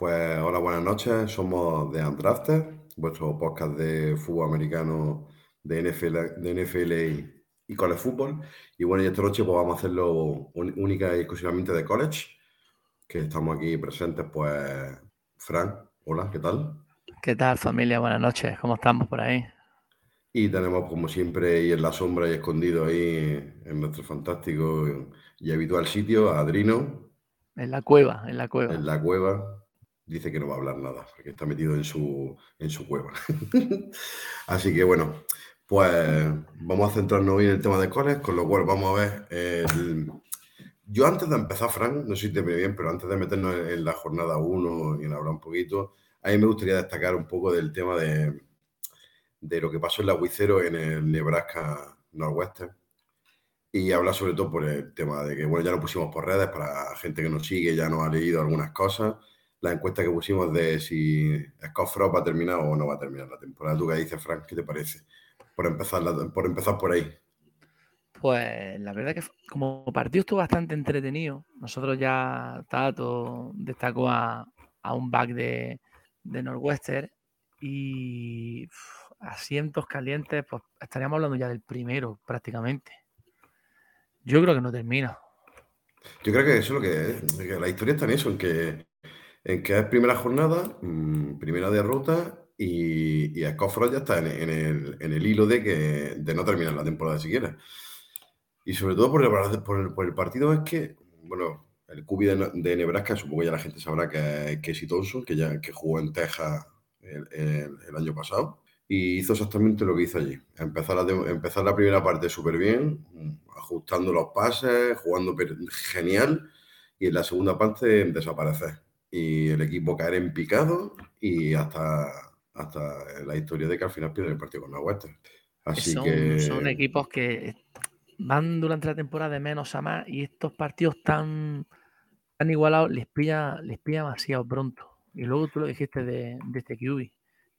Pues hola, buenas noches. Somos de Andrafter, vuestro podcast de fútbol americano de NFL, de NFL y, y college fútbol. Y bueno, y esta noche pues vamos a hacerlo un- única y exclusivamente de college, que estamos aquí presentes, pues Fran, hola, ¿qué tal? ¿Qué tal familia? Buenas noches, ¿cómo estamos por ahí? Y tenemos como siempre ahí en la sombra y escondido ahí en nuestro fantástico y habitual sitio a Adrino En la cueva, en la cueva. en la cueva. Dice que no va a hablar nada, porque está metido en su, en su cueva. Así que bueno, pues vamos a centrarnos hoy en el tema de coles, con lo cual vamos a ver. Yo antes de empezar, Fran, no sé si te viene bien, pero antes de meternos en, en la jornada 1 y en hablar un poquito, a mí me gustaría destacar un poco del tema de, de lo que pasó en la Wicero en el Nebraska Northwestern. Y hablar sobre todo por el tema de que, bueno, ya lo pusimos por redes para gente que nos sigue, ya nos ha leído algunas cosas. La encuesta que pusimos de si Scott Frost va a terminar o no va a terminar la temporada. ¿Tú qué dices, Frank? ¿Qué te parece? Por empezar, la- por empezar por ahí. Pues la verdad que como partido estuvo bastante entretenido. Nosotros ya Tato destacó a, a un back de, de Northwestern y asientos calientes, pues estaríamos hablando ya del primero prácticamente. Yo creo que no termina. Yo creo que eso es lo que es. que la historia está en eso, en que, en que es primera jornada, mm, primera derrota y, y Scott ya está en, el, en el hilo de, que, de no terminar la temporada siquiera. Y sobre todo por el, por el, partido es que, bueno, el QB de, Nebraska, supongo que ya la gente sabrá que es Casey Thompson, que ya que jugó en Texas el, el- año pasado. Y hizo exactamente lo que hizo allí. Empezar la, empezar la primera parte súper bien, ajustando los pases, jugando genial. Y en la segunda parte desaparecer. Y el equipo caer en picado y hasta, hasta la historia de que al final pierde el partido con la Western. Así son, que... son equipos que van durante la temporada de menos a más y estos partidos tan, tan igualados les pilla, les pilla demasiado pronto. Y luego tú lo dijiste de, de este QB.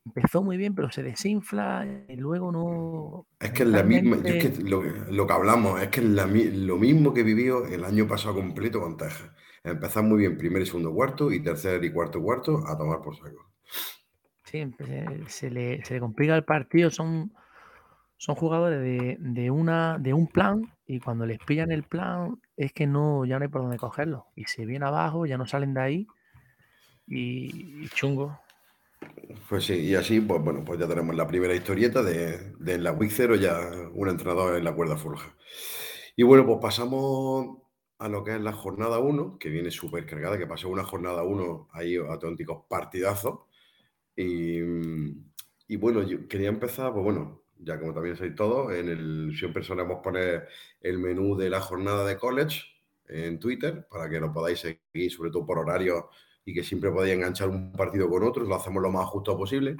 Empezó muy bien, pero se desinfla y luego no. Es que es la misma, yo es mentalmente- que lo, lo que hablamos, es que es la lo mismo que vivió el año pasado completo con Texas. Empezar muy bien primer y segundo cuarto y tercer y cuarto cuarto a tomar por saco. Sí, se le, se le complica el partido. Son, son jugadores de, de una, de un plan y cuando les pillan el plan es que no, ya no hay por dónde cogerlo. Y se viene abajo, ya no salen de ahí y, y chungo. Pues sí, y así, pues bueno, pues ya tenemos la primera historieta de, de la Week 0, ya un entrenador en la cuerda floja. Y bueno, pues pasamos a lo que es la jornada 1, que viene súper cargada, que pasó una jornada 1 ahí auténticos partidazos. Y, y bueno, yo quería empezar, pues bueno, ya como también sabéis todos, en el, siempre solemos poner el menú de la jornada de college en Twitter para que lo podáis seguir, sobre todo por horario y que siempre podáis enganchar un partido con otro, lo hacemos lo más justo posible.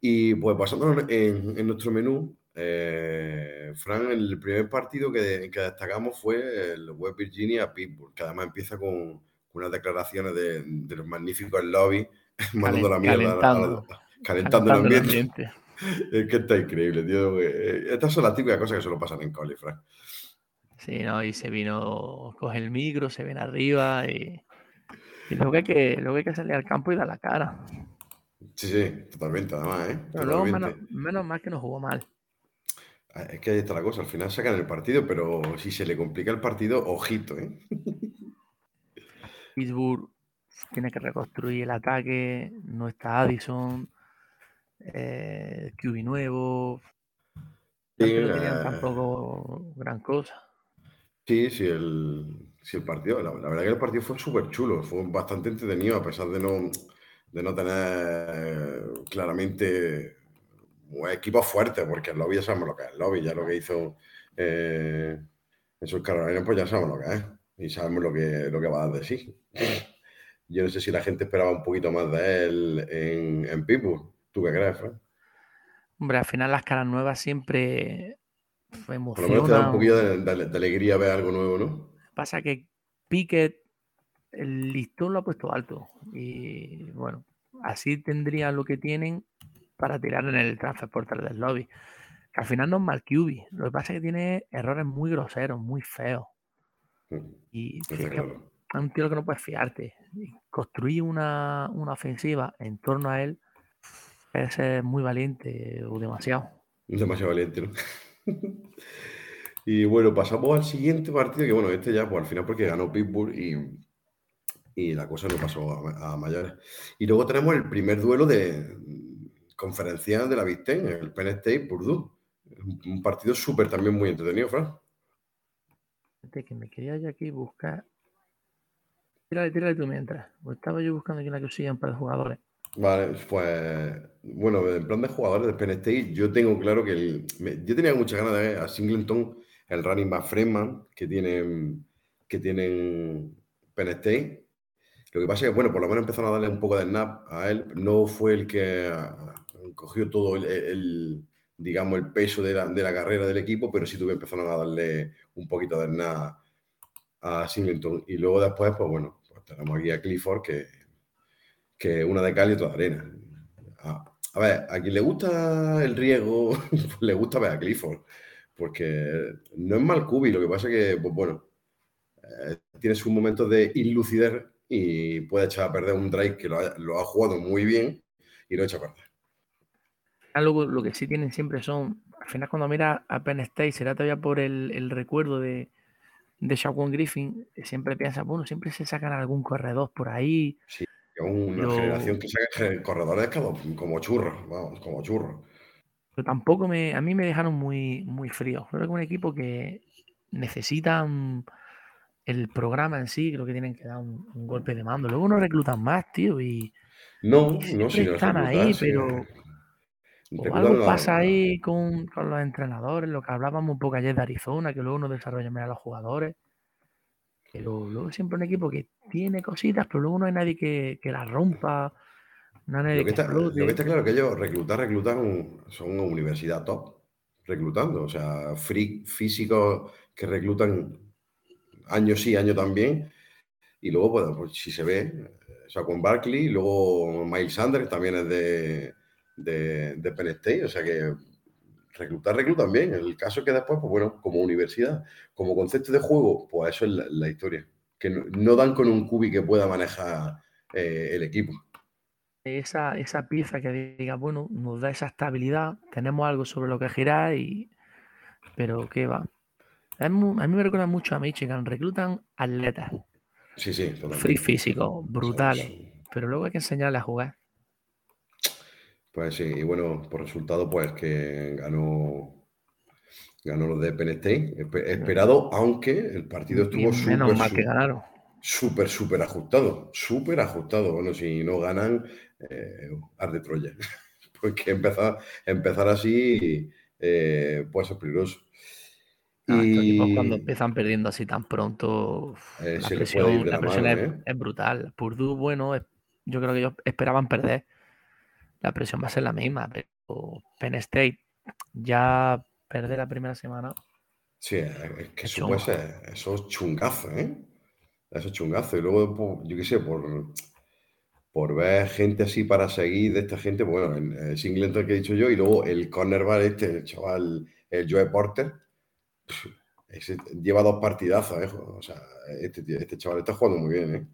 Y pues pasando en nuestro menú, eh, Fran, el primer partido que, que destacamos fue el West Virginia Pittsburgh, que además empieza con, con unas declaraciones de, de los magníficos lobby, mandando la mierda, a la- a la- calentando. calentando, el el ambiente. ambiente. Es que está increíble, tío. Eh, Estas son las típicas cosas que solo pasan en college, Fran. Sí, ¿no? Y se vino, coge el micro, se viene arriba y, y luego, hay que, luego hay que salir al campo y dar la cara. Sí, sí, totalmente, además, ¿eh? Pero luego Totalmente. menos, menos mal que no jugó mal. Ah, Es que ahí está la cosa, al final sacan el partido, pero si se le complica el partido, ojito, ¿eh? Pittsburgh tiene que reconstruir el ataque, no está Addison, eh, QB nuevo, Sí, no tenían eh, tampoco gran cosa. Sí, sí, el, sí, el partido, la, la verdad que el partido fue súper chulo, fue bastante entretenido a pesar de no, de no tener claramente un equipo fuerte, porque el lobby ya sabemos lo que es el lobby, ya lo que hizo eh, en pues ya sabemos lo que es y sabemos lo que, lo que va a dar de sí. Yo no sé si la gente esperaba un poquito más de él en, en Pittsburgh. ¿Tú qué crees, Fran? Hombre, al final las caras nuevas siempre Por lo menos te da un emocionan. poquillo de, de- de alegría ver algo nuevo, ¿no? Pasa que Pickett, el listón lo ha puesto alto. Y bueno, así tendrían lo que tienen para tirar en el transfer portal del lobby. Que al final no es mal QB. Lo que pasa es que tiene errores muy groseros, muy feos. Y Está si es que, un tío que no puedes fiarte. Construir una, una ofensiva en torno a él es muy valiente o demasiado. Demasiado valiente, ¿no? y bueno, pasamos al siguiente partido, que bueno, este ya, pues al final porque ganó Pittsburgh y, y la cosa no pasó a, mayores. Y luego tenemos el primer duelo de conferencia de la Visten, el Penn State Purdue. Un partido súper también muy entretenido, Fran. Que me quería yo aquí buscar. Tírale, tírale tú mientras. estaba yo buscando aquí una cosilla para los jugadores. Vale, pues bueno, en plan de jugadores de Penn State, yo tengo claro que el, yo tenía muchas ganas de ver a Singleton, el running back Freeman que tienen, que tienen Penn State. Lo que pasa es que, bueno, por lo menos empezaron a darle un poco de snap a él. No fue el que cogió todo el, digamos, el peso de la, de la, carrera del equipo, pero sí tuve empezaron a darle un poquito de snap a Singleton. Y luego después, pues bueno, pues tenemos aquí a Clifford, que que una de cal y otra de arena. A, ver, a quien le gusta el riesgo, le gusta ver a Clifford, porque no es mal cubi, lo que pasa es que, pues bueno, eh, tiene sus momentos de inlucidez y puede echar a perder un drive que lo ha, jugado muy bien y lo echa a perder. Algo, lo que sí tienen siempre son, al final cuando mira a Penn State, será todavía por el, recuerdo de, de Shaquan Griffin, siempre piensa, bueno, siempre se sacan algún corredor por ahí. Sí una generación que saca corredores como churros, vamos, como churros. Pero tampoco me, a mí me dejaron muy, muy frío. Creo que es un equipo que necesitan el programa en sí, creo que tienen que dar un, golpe de mando. Luego no reclutan más, tío, y. No, no, si están ahí, pero. Algo pasa ahí con, los entrenadores, lo que hablábamos un poco ayer de Arizona, que luego no desarrollan a los jugadores. Pero luego siempre un equipo que tiene cositas, pero luego no hay nadie que, que las rompa. No hay nadie lo, que está, lo que está claro que ellos reclutar, reclutan, son una universidad top, reclutando. O sea, free, físicos que reclutan año sí, año también. Y luego, pues si se ve, o sea, con Barkley, luego Miles Sanders también es de, de, de Penn State, o sea que reclutar, reclutan bien. El caso es que después, pues bueno, como universidad, como concepto de juego, pues eso es la, historia. Que no, dan con un cubi que pueda manejar eh, el equipo. Esa, esa pieza que diga, bueno, nos da esa estabilidad, tenemos algo sobre lo que girar y... Pero qué va. A mí, me recuerda mucho a Michigan, reclutan atletas. Sí, sí, Free físico, brutales. Pero luego hay que enseñarle a jugar. Pues sí, y bueno, por resultado, pues que ganó ganó los de Penn State, esperado, aunque el partido estuvo súper, súper, súper ajustado, súper ajustado. Bueno, si no ganan, eh, de Troya. Porque empezar, empezar así eh, puede ser peligroso. Y... cuando empiezan perdiendo así tan pronto, eh, la presión, la presión ¿eh? es, brutal. Purdue, bueno, yo creo que ellos esperaban perder la presión va a ser la misma, pero Penn State ya perder la primera semana. Sí, es que eso, puede ser, eso es chungazo, ¿eh? Eso es chungazo. Y luego, yo qué sé, por, por ver gente así para seguir de esta gente, pues bueno, el, Singleton que he dicho yo, y luego el cornerback este, el chaval, el Joe Porter, lleva dos partidazos, ¿eh? O sea, este, este chaval está jugando muy bien, ¿eh?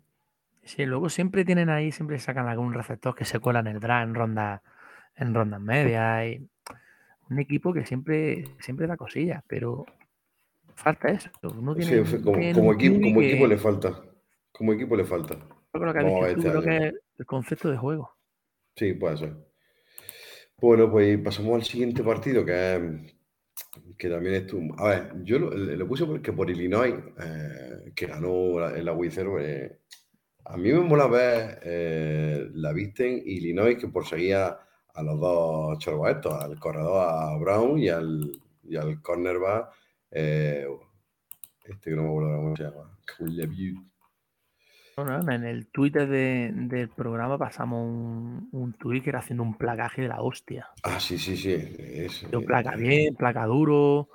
Sí, luego siempre tienen ahí, siempre sacan algún receptor que se cuela en el draft en ronda en rondas medias. Y un equipo que siempre, siempre da cosillas, pero falta eso. como, equipo, le falta. Como equipo le falta. Creo que, creo que es el concepto de juego. Sí, puede ser. Bueno, pues pasamos al siguiente partido, que que también estuvo. A ver, yo lo, puse porque por Illinois, eh, que ganó en la 0, a mí me mola ver eh, la Visten y Illinois que perseguía a los dos chorros estos, al corredor a Brown y al, y al cornerback, eh, este que no me acuerdo cómo se llama, bueno, en el Twitter del programa pasamos un, un tweet que era haciendo un placaje de la hostia. Ah, sí, sí, sí. Es, placa bien, placa duro.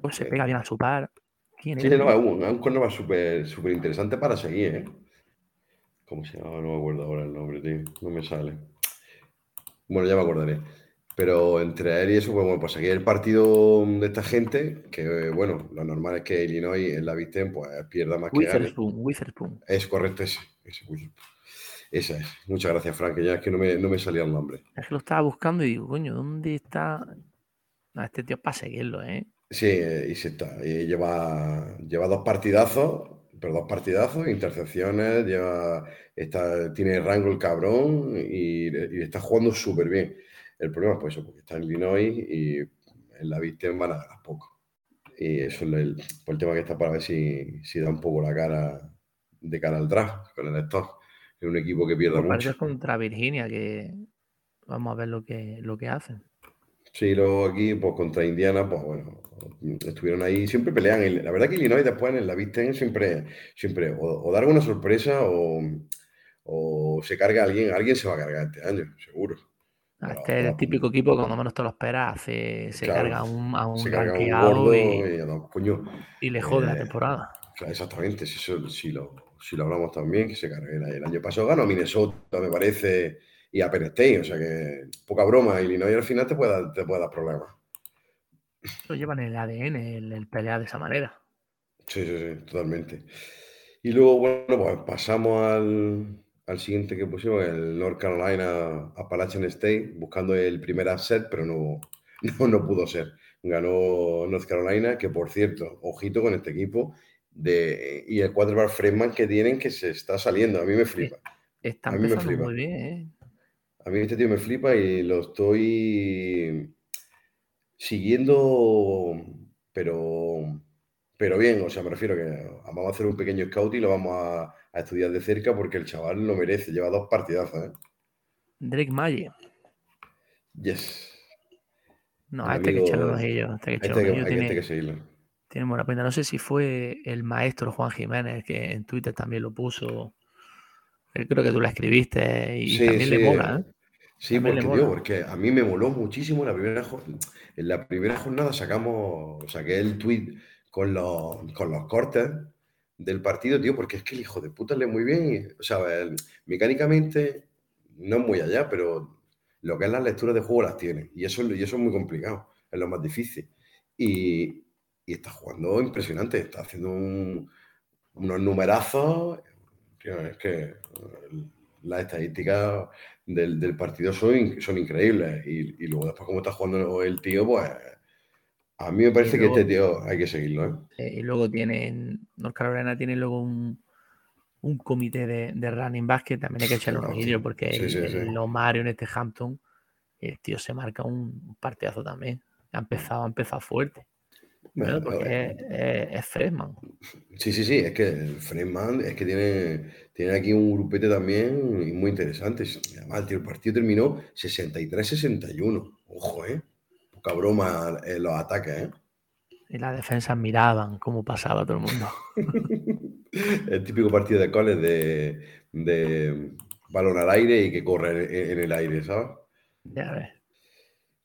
Pues se pega bien a su par. ¿Quién sí, no, es un, un cornerback súper interesante para seguir, ¿eh? ¿Cómo se llama? No me acuerdo ahora el nombre, tío. No me sale. Bueno, ya me acordaré. Pero entre él y eso, pues bueno, pues aquí el partido de esta gente, que bueno, lo normal es que Illinois en la Visten pues pierda más que gane. Witherspoon. Es correcto ese, ese Esa es. Muchas gracias, Frank, que ya es que no me, no me salía el nombre. Es que lo estaba buscando y digo, coño, ¿dónde está? No, este tío es para seguirlo, ¿eh? Sí, y se está. Y lleva, lleva dos partidazos, pero dos partidazos, intercepciones, lleva, está, tiene rango el cabrón y, y está jugando súper bien. El problema es pues eso, porque está en Illinois y en la Visten van a ganar poco. Y eso es el, por el tema que está para ver si, si, da un poco la cara de cara al draft con el stock. Es un equipo que pierde mucho. contra Virginia, que vamos a ver lo que, lo que hacen. Sí, luego aquí, pues contra Indiana, pues bueno, estuvieron ahí, siempre pelean. La verdad que Illinois después en la Visten siempre, siempre o, dar una sorpresa o, o se carga alguien, alguien se va a cargar este año, seguro. Este es el típico equipo que cuando menos te lo esperas, se carga un, a un, se carga un gordo y, y, le jode la eh, temporada. exactamente, si, lo, si lo hablamos también, que se cargue. El año pasado ganó Minnesota, me parece, y a Penn State, o sea que poca broma, y Illinois al final te puede, dar, te puede dar problemas. Lo llevan en el ADN, el, el pelear de esa manera. Sí, sí, sí, totalmente. Y luego, bueno, pues pasamos al, al siguiente que pusimos, el North Carolina Appalachian State, buscando el primer upset, pero no, no, pudo ser. Ganó North Carolina, que por cierto, ojito con este equipo, de, y el quarterback Fredman que tienen que se está saliendo. A mí me flipa. Está flipa. muy bien. ¿eh? A mí este tío me flipa y lo estoy siguiendo, pero, pero bien. O sea, me refiero que vamos a hacer un pequeño scout y lo vamos a a estudiar de cerca porque el chaval lo merece. Lleva dos partidazos, ¿eh? Drake Maye. Yes. No, a este que echarle los ellos. Este que, este que, tiene, este que seguirlo. Tiene buena pinta. No sé si fue el maestro Juan Jiménez que en Twitter también lo puso. Creo que tú la escribiste y también le mola, ¿eh? Sí, porque, porque a mí me moló muchísimo la primera En la primera jornada sacamos, saqué el tweet con los, con los cortes del partido, tío, porque es que el hijo de puta lee muy bien. Y, o sea, mecánicamente no es muy allá, pero lo que es las lecturas de juego las tiene. Y eso, y eso es muy complicado, es lo más difícil. Y, y está jugando impresionante, está haciendo unos numerazos. es que las estadísticas del, del partido son, son increíbles. Y, y, luego después, como está jugando el tío, pues a mí me parece que este tío hay que seguirlo. ¿eh? y luego tienen, North Carolina tiene luego un, un comité de, de, running back que también hay que echarle un ojillo porque los Mario en este Hampton, el tío se marca un partidazo también. Ha empezado, ha empezado fuerte. Bueno, porque es, es, Fredman. Sí, sí, sí, es que el es que tiene, tiene aquí un grupete también muy interesante. Además, el partido terminó 63-61. Ojo, ¿eh? poca broma en los ataques, ¿eh? Y las defensas miraban cómo pasaba todo el mundo. el típico partido de coles de, de, balón al aire y que corre en, el aire, ¿sabes? Ya ves.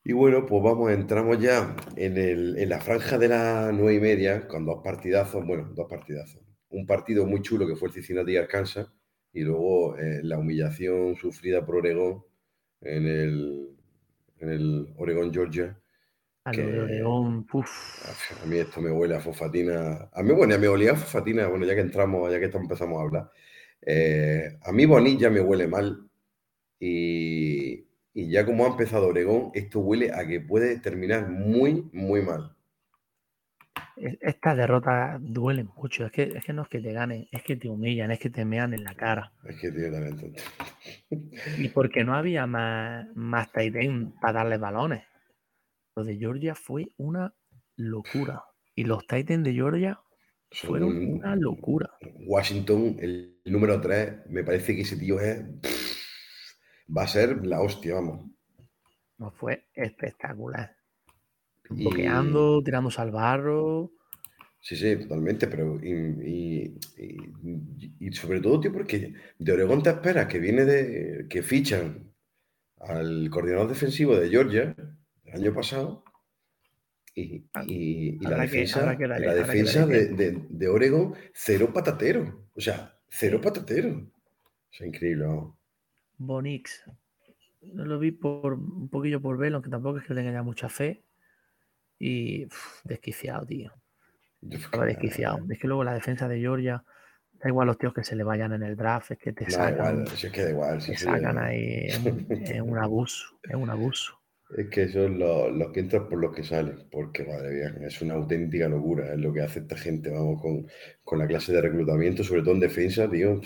Y bueno, pues vamos, entramos ya en, el, en la franja de las nueve y media con dos partidazos, bueno, dos partidazos. Un partido muy chulo que fue el Cincinnati Arkansas y luego eh, la humillación sufrida por Oregón en el, en el Oregón, Georgia, a Oregón, A mí esto me huele a fosfatina. A mí, bueno, a mí olía a fosfatina, bueno, ya que entramos, ya que empezamos a hablar. Eh, a mí Bonilla me huele mal. Y, y, ya como ha empezado Oregón, esto huele a que puede terminar muy, muy mal. Estas derrotas duelen mucho. Es que, es que no es que te ganen, es que te humillan, es que te mean en la cara. Es que tiene talento. Y porque no había más, más para darle balones. Lo de Georgia fue una locura. Y los Titans de Georgia fueron una locura. Washington, el número 3, me parece que ese tío es. Va a ser la hostia, vamos. No fue espectacular. Bloqueando, tirando al barro. Sí, sí, totalmente, pero y, sobre todo, tío, porque de Oregón te esperas que viene de que fichan al coordinador defensivo de Georgia el año pasado y, ah, la defensa, la defensa de, de, Oregon, cero patatero. O sea, cero patatero. Es increíble. Bonix. no lo vi por un poquillo por verlo, aunque tampoco es que tenga ya mucha fe. Y desquiciado, tío. Estaba desquiciado. Es que luego la defensa de Georgia, da igual los tíos que se le vayan en el draft, es que te sacan. si es que da igual. Si te sacan ahí, es un, abuso, es un abuso. Es que son los, los, que entran por los que salen, porque madre mía, es una auténtica locura, es lo que hace esta gente, vamos, con, con la clase de reclutamiento, sobre todo en defensa, tío,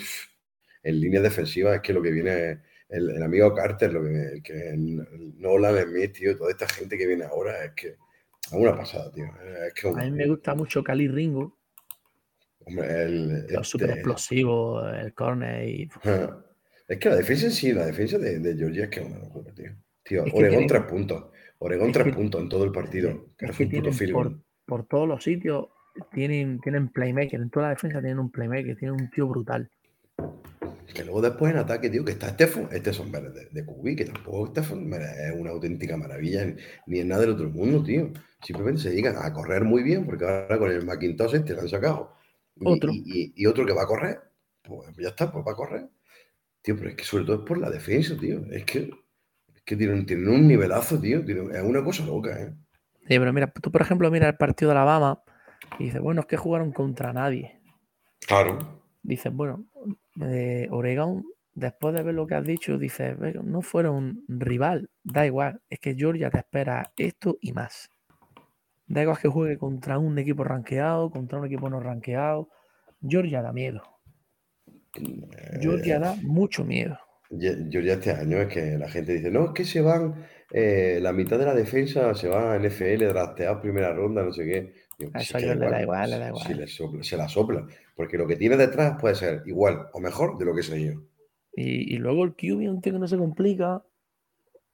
en línea defensiva es que lo que viene el, amigo Carter, lo que, que Nolan, Smith, tío, toda esta gente que viene ahora, es que es una pasada, tío. a mí me gusta mucho Cali Ringo. Hombre, el. Este súper explosivo, el corner y. Es que la defensa en sí, la defensa de, de Georgia es que es una locura, tío. Tío, Oregón tres puntos. Oregón tres puntos en todo el partido. Es que, por, por, todos los sitios tienen, tienen playmaker. En toda la defensa tienen un playmaker, tienen un tío brutal. Que luego después en ataque, tío, que está Stefan, este son de, de Cubi, que tampoco Stefan es una auténtica maravilla ni en nada del otro mundo, tío. Simplemente se dedican a correr muy bien, porque ahora con el Macintosh este lo han sacado. Y otro. Y, otro que va a correr, pues ya está, pues va a correr. Tío, pero es que sobre todo es por la defensa, tío. Es que, es que tienen, tienen un nivelazo, tío. es una cosa loca, ¿eh? Sí, pero mira, tú por ejemplo mira el partido de Alabama y dices, bueno, es que jugaron contra nadie. Claro. Dices, bueno, de Oregón, después de ver lo que has dicho, dices, no fueron un rival, da igual, es que Georgia te espera esto y más. Da igual que juegue contra un equipo rankeado, contra un equipo no rankeado. Georgia da miedo. Georgia da mucho miedo. Georgia este año es que la gente dice, no, es que se van, eh, la mitad de la defensa se va a NFL, drafteado primera ronda, no sé qué. A eso le da igual, le da igual. se la sopla. Porque lo que tiene detrás puede ser igual o mejor de lo que es yo. Y, y luego el QB, un tío que no se complica,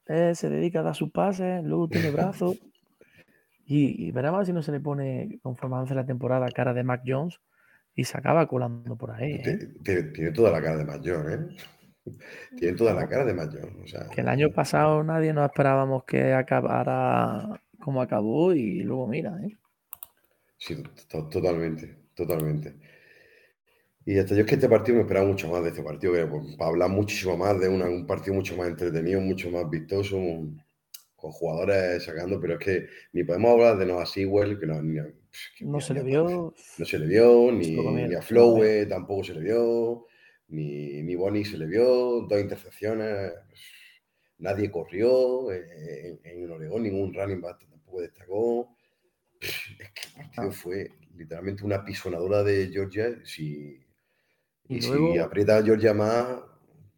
eh, se dedica a dar sus pases, luego tiene brazos. y, veremos si no se le pone, conforme avance la temporada, cara de Mac Jones y se acaba colando por ahí. ¿eh? Tiene, toda la cara de Mac Jones, ¿eh? Tiene toda la cara de Mac Jones. que el año pasado nadie nos esperábamos que acabara como acabó y luego mira, ¿eh? Sí, totalmente, totalmente. Y hasta yo es que este partido me esperaba mucho más de este partido, pues, para hablar muchísimo más de un partido mucho más entretenido, mucho más vistoso, con jugadores sacando, pero es que ni podemos hablar de Noah Sewell, que no, no se le vio. No se le vio, ni, a Flowe tampoco se le vio, ni, ni Bonnie se le vio, dos intercepciones, nadie corrió, eh, en, en, Oregón ningún running back tampoco destacó. Es que el partido ah. fue literalmente una pisonadora de Georgia. Si, y, si aprieta a Georgia más,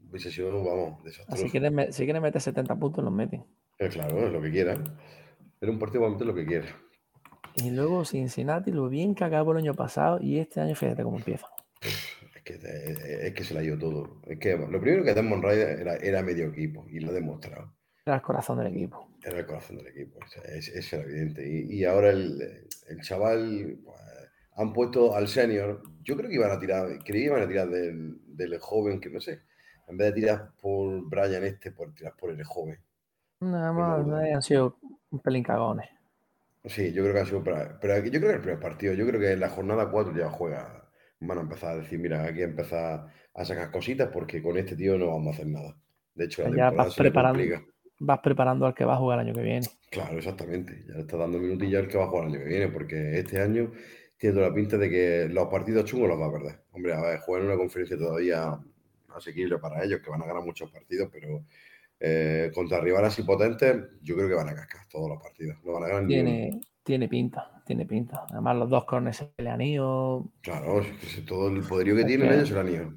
hubiese sido, vamos, desastroso. Si quieren, si quieren meter 70 puntos, los meten. Eh, claro, es lo que quieran. Era un partido para meter lo que quiera. Y luego Cincinnati, lo bien que acabó el año pasado y este año fíjate cómo empieza. Es que, es que se la dio todo. Es que lo primero que Desmond Ryder era, era medio equipo y lo ha demostrado. Era el corazón del equipo. Era el corazón del equipo, es, era evidente. Y, ahora el, el chaval, pues, han puesto al senior, yo creo que iban a tirar, creí que iban a tirar del, del, joven, que no sé, en vez de tirar por Brian este, por tirar por el joven. Nada más, no, han sido un pelín cagones. Sí, yo creo que ha sido, pero, pero yo creo que el primer partido, yo creo que en la jornada 4 ya juega, van a empezar a decir, mira, aquí empezar a sacar cositas porque con este tío no vamos a hacer nada. De hecho, la ya vas preparando, vas preparando al que va a jugar el año que viene. Claro, exactamente. Ya le está dando minutillos al que va a jugar el año que viene, porque este año tiene la pinta de que los partidos chungos los va a perder. Hombre, a ver, juegan en una conferencia todavía asequible para ellos, que van a ganar muchos partidos, pero eh, contra rivales así potentes, yo creo que van a cascar todos los partidos. No van a ganar tiene, tiene pinta, tiene pinta. Además, los dos corners se le han ido. Claro, todo el poderío que tienen ellos se le han ido.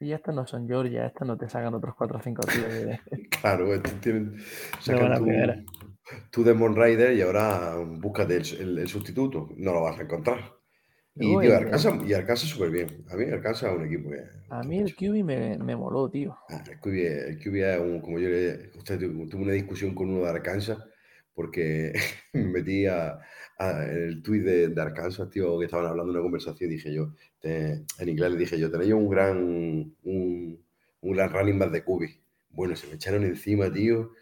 Y estos no son Georgia, estos no te sacan otros 4 o 5 tíos. claro, estos tienen. Sacan tú de Rider y ahora búscate el, sustituto. No lo vas a encontrar. Y, tío, Arkansas, y Arkansas súper bien. A mí es un equipo que... A mí el QB me, me moló, tío. Ah, el, QB, el QB es un, como yo le... Usted tuve una discusión con uno de Arkansas porque me metí a, el tweet de, de, Arkansas, tío, que estaban hablando de una conversación dije yo, en inglés le dije yo, tenéis un gran, un, un gran running back de QB. Bueno, se me echaron encima, tío.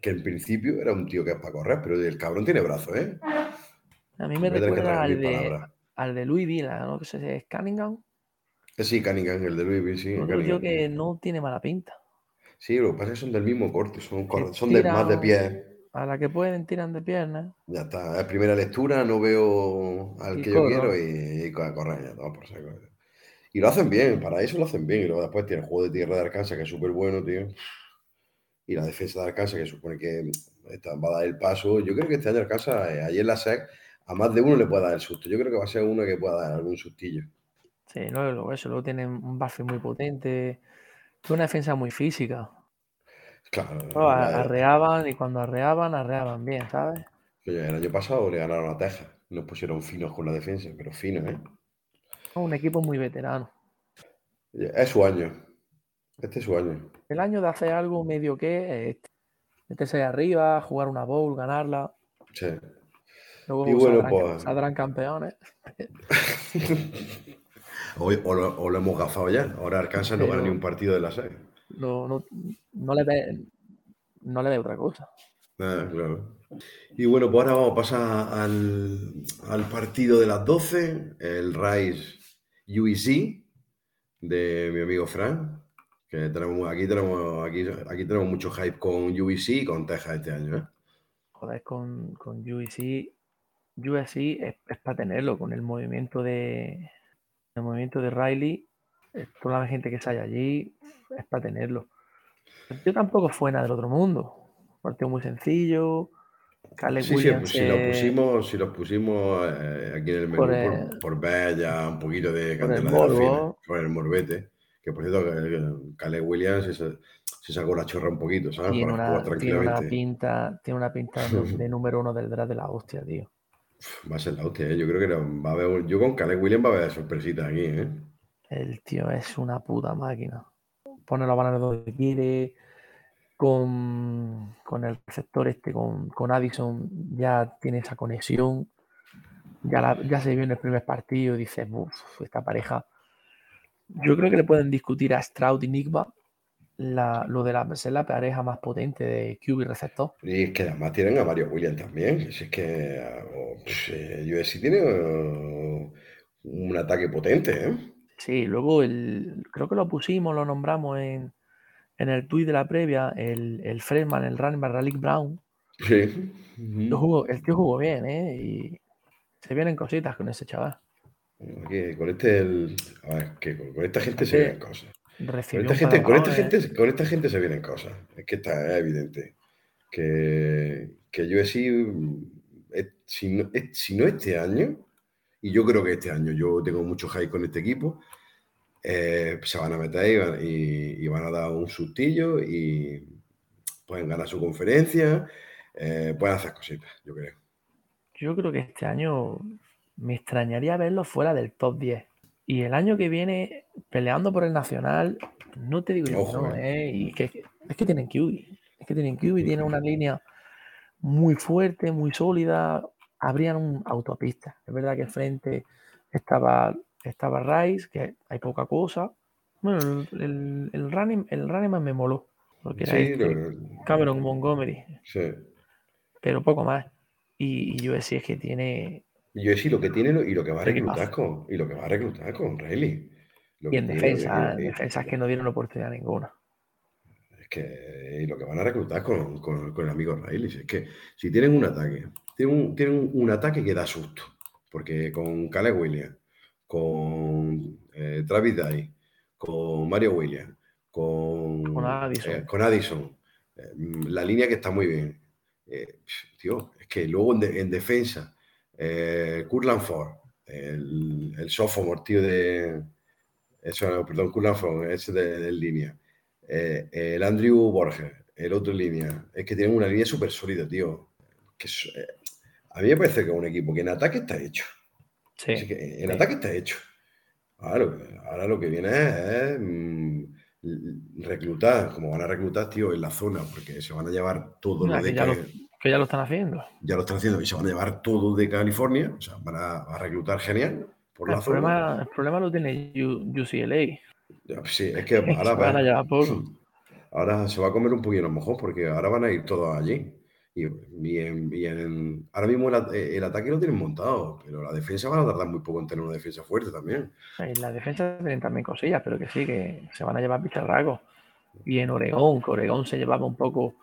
Que en principio era un tío que es para correr, pero el cabrón tiene brazos, ¿eh? A mí me recuerda al de, al de Louis Villa, ¿no? Que se es Cunningham. Sí, Cunningham, el de Louisville, sí. Creo que no tiene mala pinta. Sí, lo que pasa es que son del mismo corte, son, son de, más de pie. A la que pueden tiran de piernas. Ya está, es primera lectura, no veo al que yo quiero y, y correr ya, todo por saco. Y lo hacen bien, para eso lo hacen bien. Y luego después tiene el juego de tierra de Arkansas, que es súper bueno, tío. Y la defensa de Arkansas, que supone que va a dar el paso. Yo creo que este año Arkansas, eh, ayer la SEC, a más de uno le puede dar el susto. Yo creo que va a ser uno que pueda dar algún sustillo. Sí, luego eso, luego tienen un base muy potente, una defensa muy física. Claro. arreaban y cuando arreaban, arreaban bien, ¿sabes? el año pasado le ganaron a Texas. Nos pusieron finos con la defensa, pero finos, ¿eh? Un equipo muy veterano. Es su año. Este es su año. El año de hacer algo medio que este. meterse arriba, jugar una bowl, ganarla. Sí. Luego y bueno, pues... saldrán campeones. o, lo, hemos gafado ya. Ahora Arkansas no gana ni un partido de la serie. No, no, no le ve no le ve otra cosa. Ah, claro. Y bueno, pues ahora vamos a pasar al, al partido de las 12, el Rise UEC de mi amigo Fran. Que tenemos, aquí tenemos, aquí, aquí tenemos mucho hype con UEC y con Texas este año, ¿eh? Joder, con, con UEC, USC es, es, para tenerlo, con el movimiento de el movimiento de Riley, toda la gente que sale allí, es para tenerlo. Yo tampoco fue nada del otro mundo. partido muy sencillo. sí, Williams, sí, si, lo pusimos, si los pusimos eh, aquí en el menú por, por, ver ya un poquito de de la por el morbete. Que por cierto, Caleb Williams se, sacó la chorra un poquito, ¿sabes? Tiene, una, tiene una, pinta, tiene una pinta de, número uno del draft de la hostia, tío. Va a ser la hostia, ¿eh? yo creo que va a haber, yo con Caleb Williams va a haber sorpresitas aquí, ¿eh? El tío es una puta máquina pone la banana donde quiere, con, el receptor este, con, con, Addison, ya tiene esa conexión, ya, ya se vio en el primer partido y dices, esta pareja. Yo creo que le pueden discutir a Stroud y Nickba lo de la, ser la pareja más potente de QB receptor. Y es que además tienen a Mario Williams también. Si es que USC tiene uh, un ataque potente, ¿eh? Sí, luego el, creo que lo pusimos, lo nombramos en, el tuit de la previa, el, el Fredman, el running back Brown. Sí. el tío jugó bien, ¿eh? Y se vienen cositas con ese chaval. con este, el, a ver, que con, esta gente se vienen cosas. Con esta, gente, con, esta gente, con esta gente se vienen cosas. Es que está evidente. Que, que yo he sido, si no, si no este año, y yo creo que este año yo tengo mucho hype con este equipo. Eh, se van a meter y, van a dar un sustillo y pueden ganar su conferencia, eh, pueden hacer cositas, yo creo. Yo creo que este año me extrañaría verlo fuera del top 10. Y el año que viene, peleando por el Nacional, no te digo yo no, eh. Y que, es que tienen QB. Es que tienen QB, tienen una línea muy fuerte, muy sólida, abrían un autopista. Es verdad que frente estaba, estaba Rice, que hay poca cosa. Bueno, el, el, running, el running me moló. Porque era este Cameron Montgomery. Sí. Pero poco más. Y, y USC es que tiene. Yo sí lo que tiene y lo que va a reclutar con. Y lo que va a reclutar con Riley. y en defensa, en defensa es que no dieron oportunidad ninguna que lo que van a reclutar con, con, el amigo Riley es que si tienen un ataque, tienen un, un, ataque que da susto, porque con Caleb Williams, con eh, Travis Dye, con Mario Williams, con, con Addison, eh, eh, la línea que está muy bien. tío, es que luego en, defensa, Kurtland Ford, el, el sophomore, tío de. Eso, perdón, Kurtland Ford, ese de, de línea. Eh, el Andrew Borges, el otro línea, es que tienen una línea súper sólida, tío. Que eh, a mí me parece que es un equipo que en ataque está hecho. Sí. en ataque está hecho. Ahora, lo que viene es, mm, reclutar, como van a reclutar, tío, en la zona, porque se van a llevar todo lo de que ya, lo, que ya lo están haciendo. Ya lo están haciendo y se van a llevar todo de California, o sea, van a, reclutar genial por la zona. Problema, el problema lo tiene UCLA. Sí, es que ahora, ahora se va a comer un poquito mejor porque ahora van a ir todos allí. Y, bien, ahora mismo el, ataque lo tienen montado, pero la defensa van a tardar muy poco en tener una defensa fuerte también. Y la defensa tienen también cosillas, pero que sí, que se van a llevar bicharracos. Y en Oregón, que Oregón se llevaba un poco.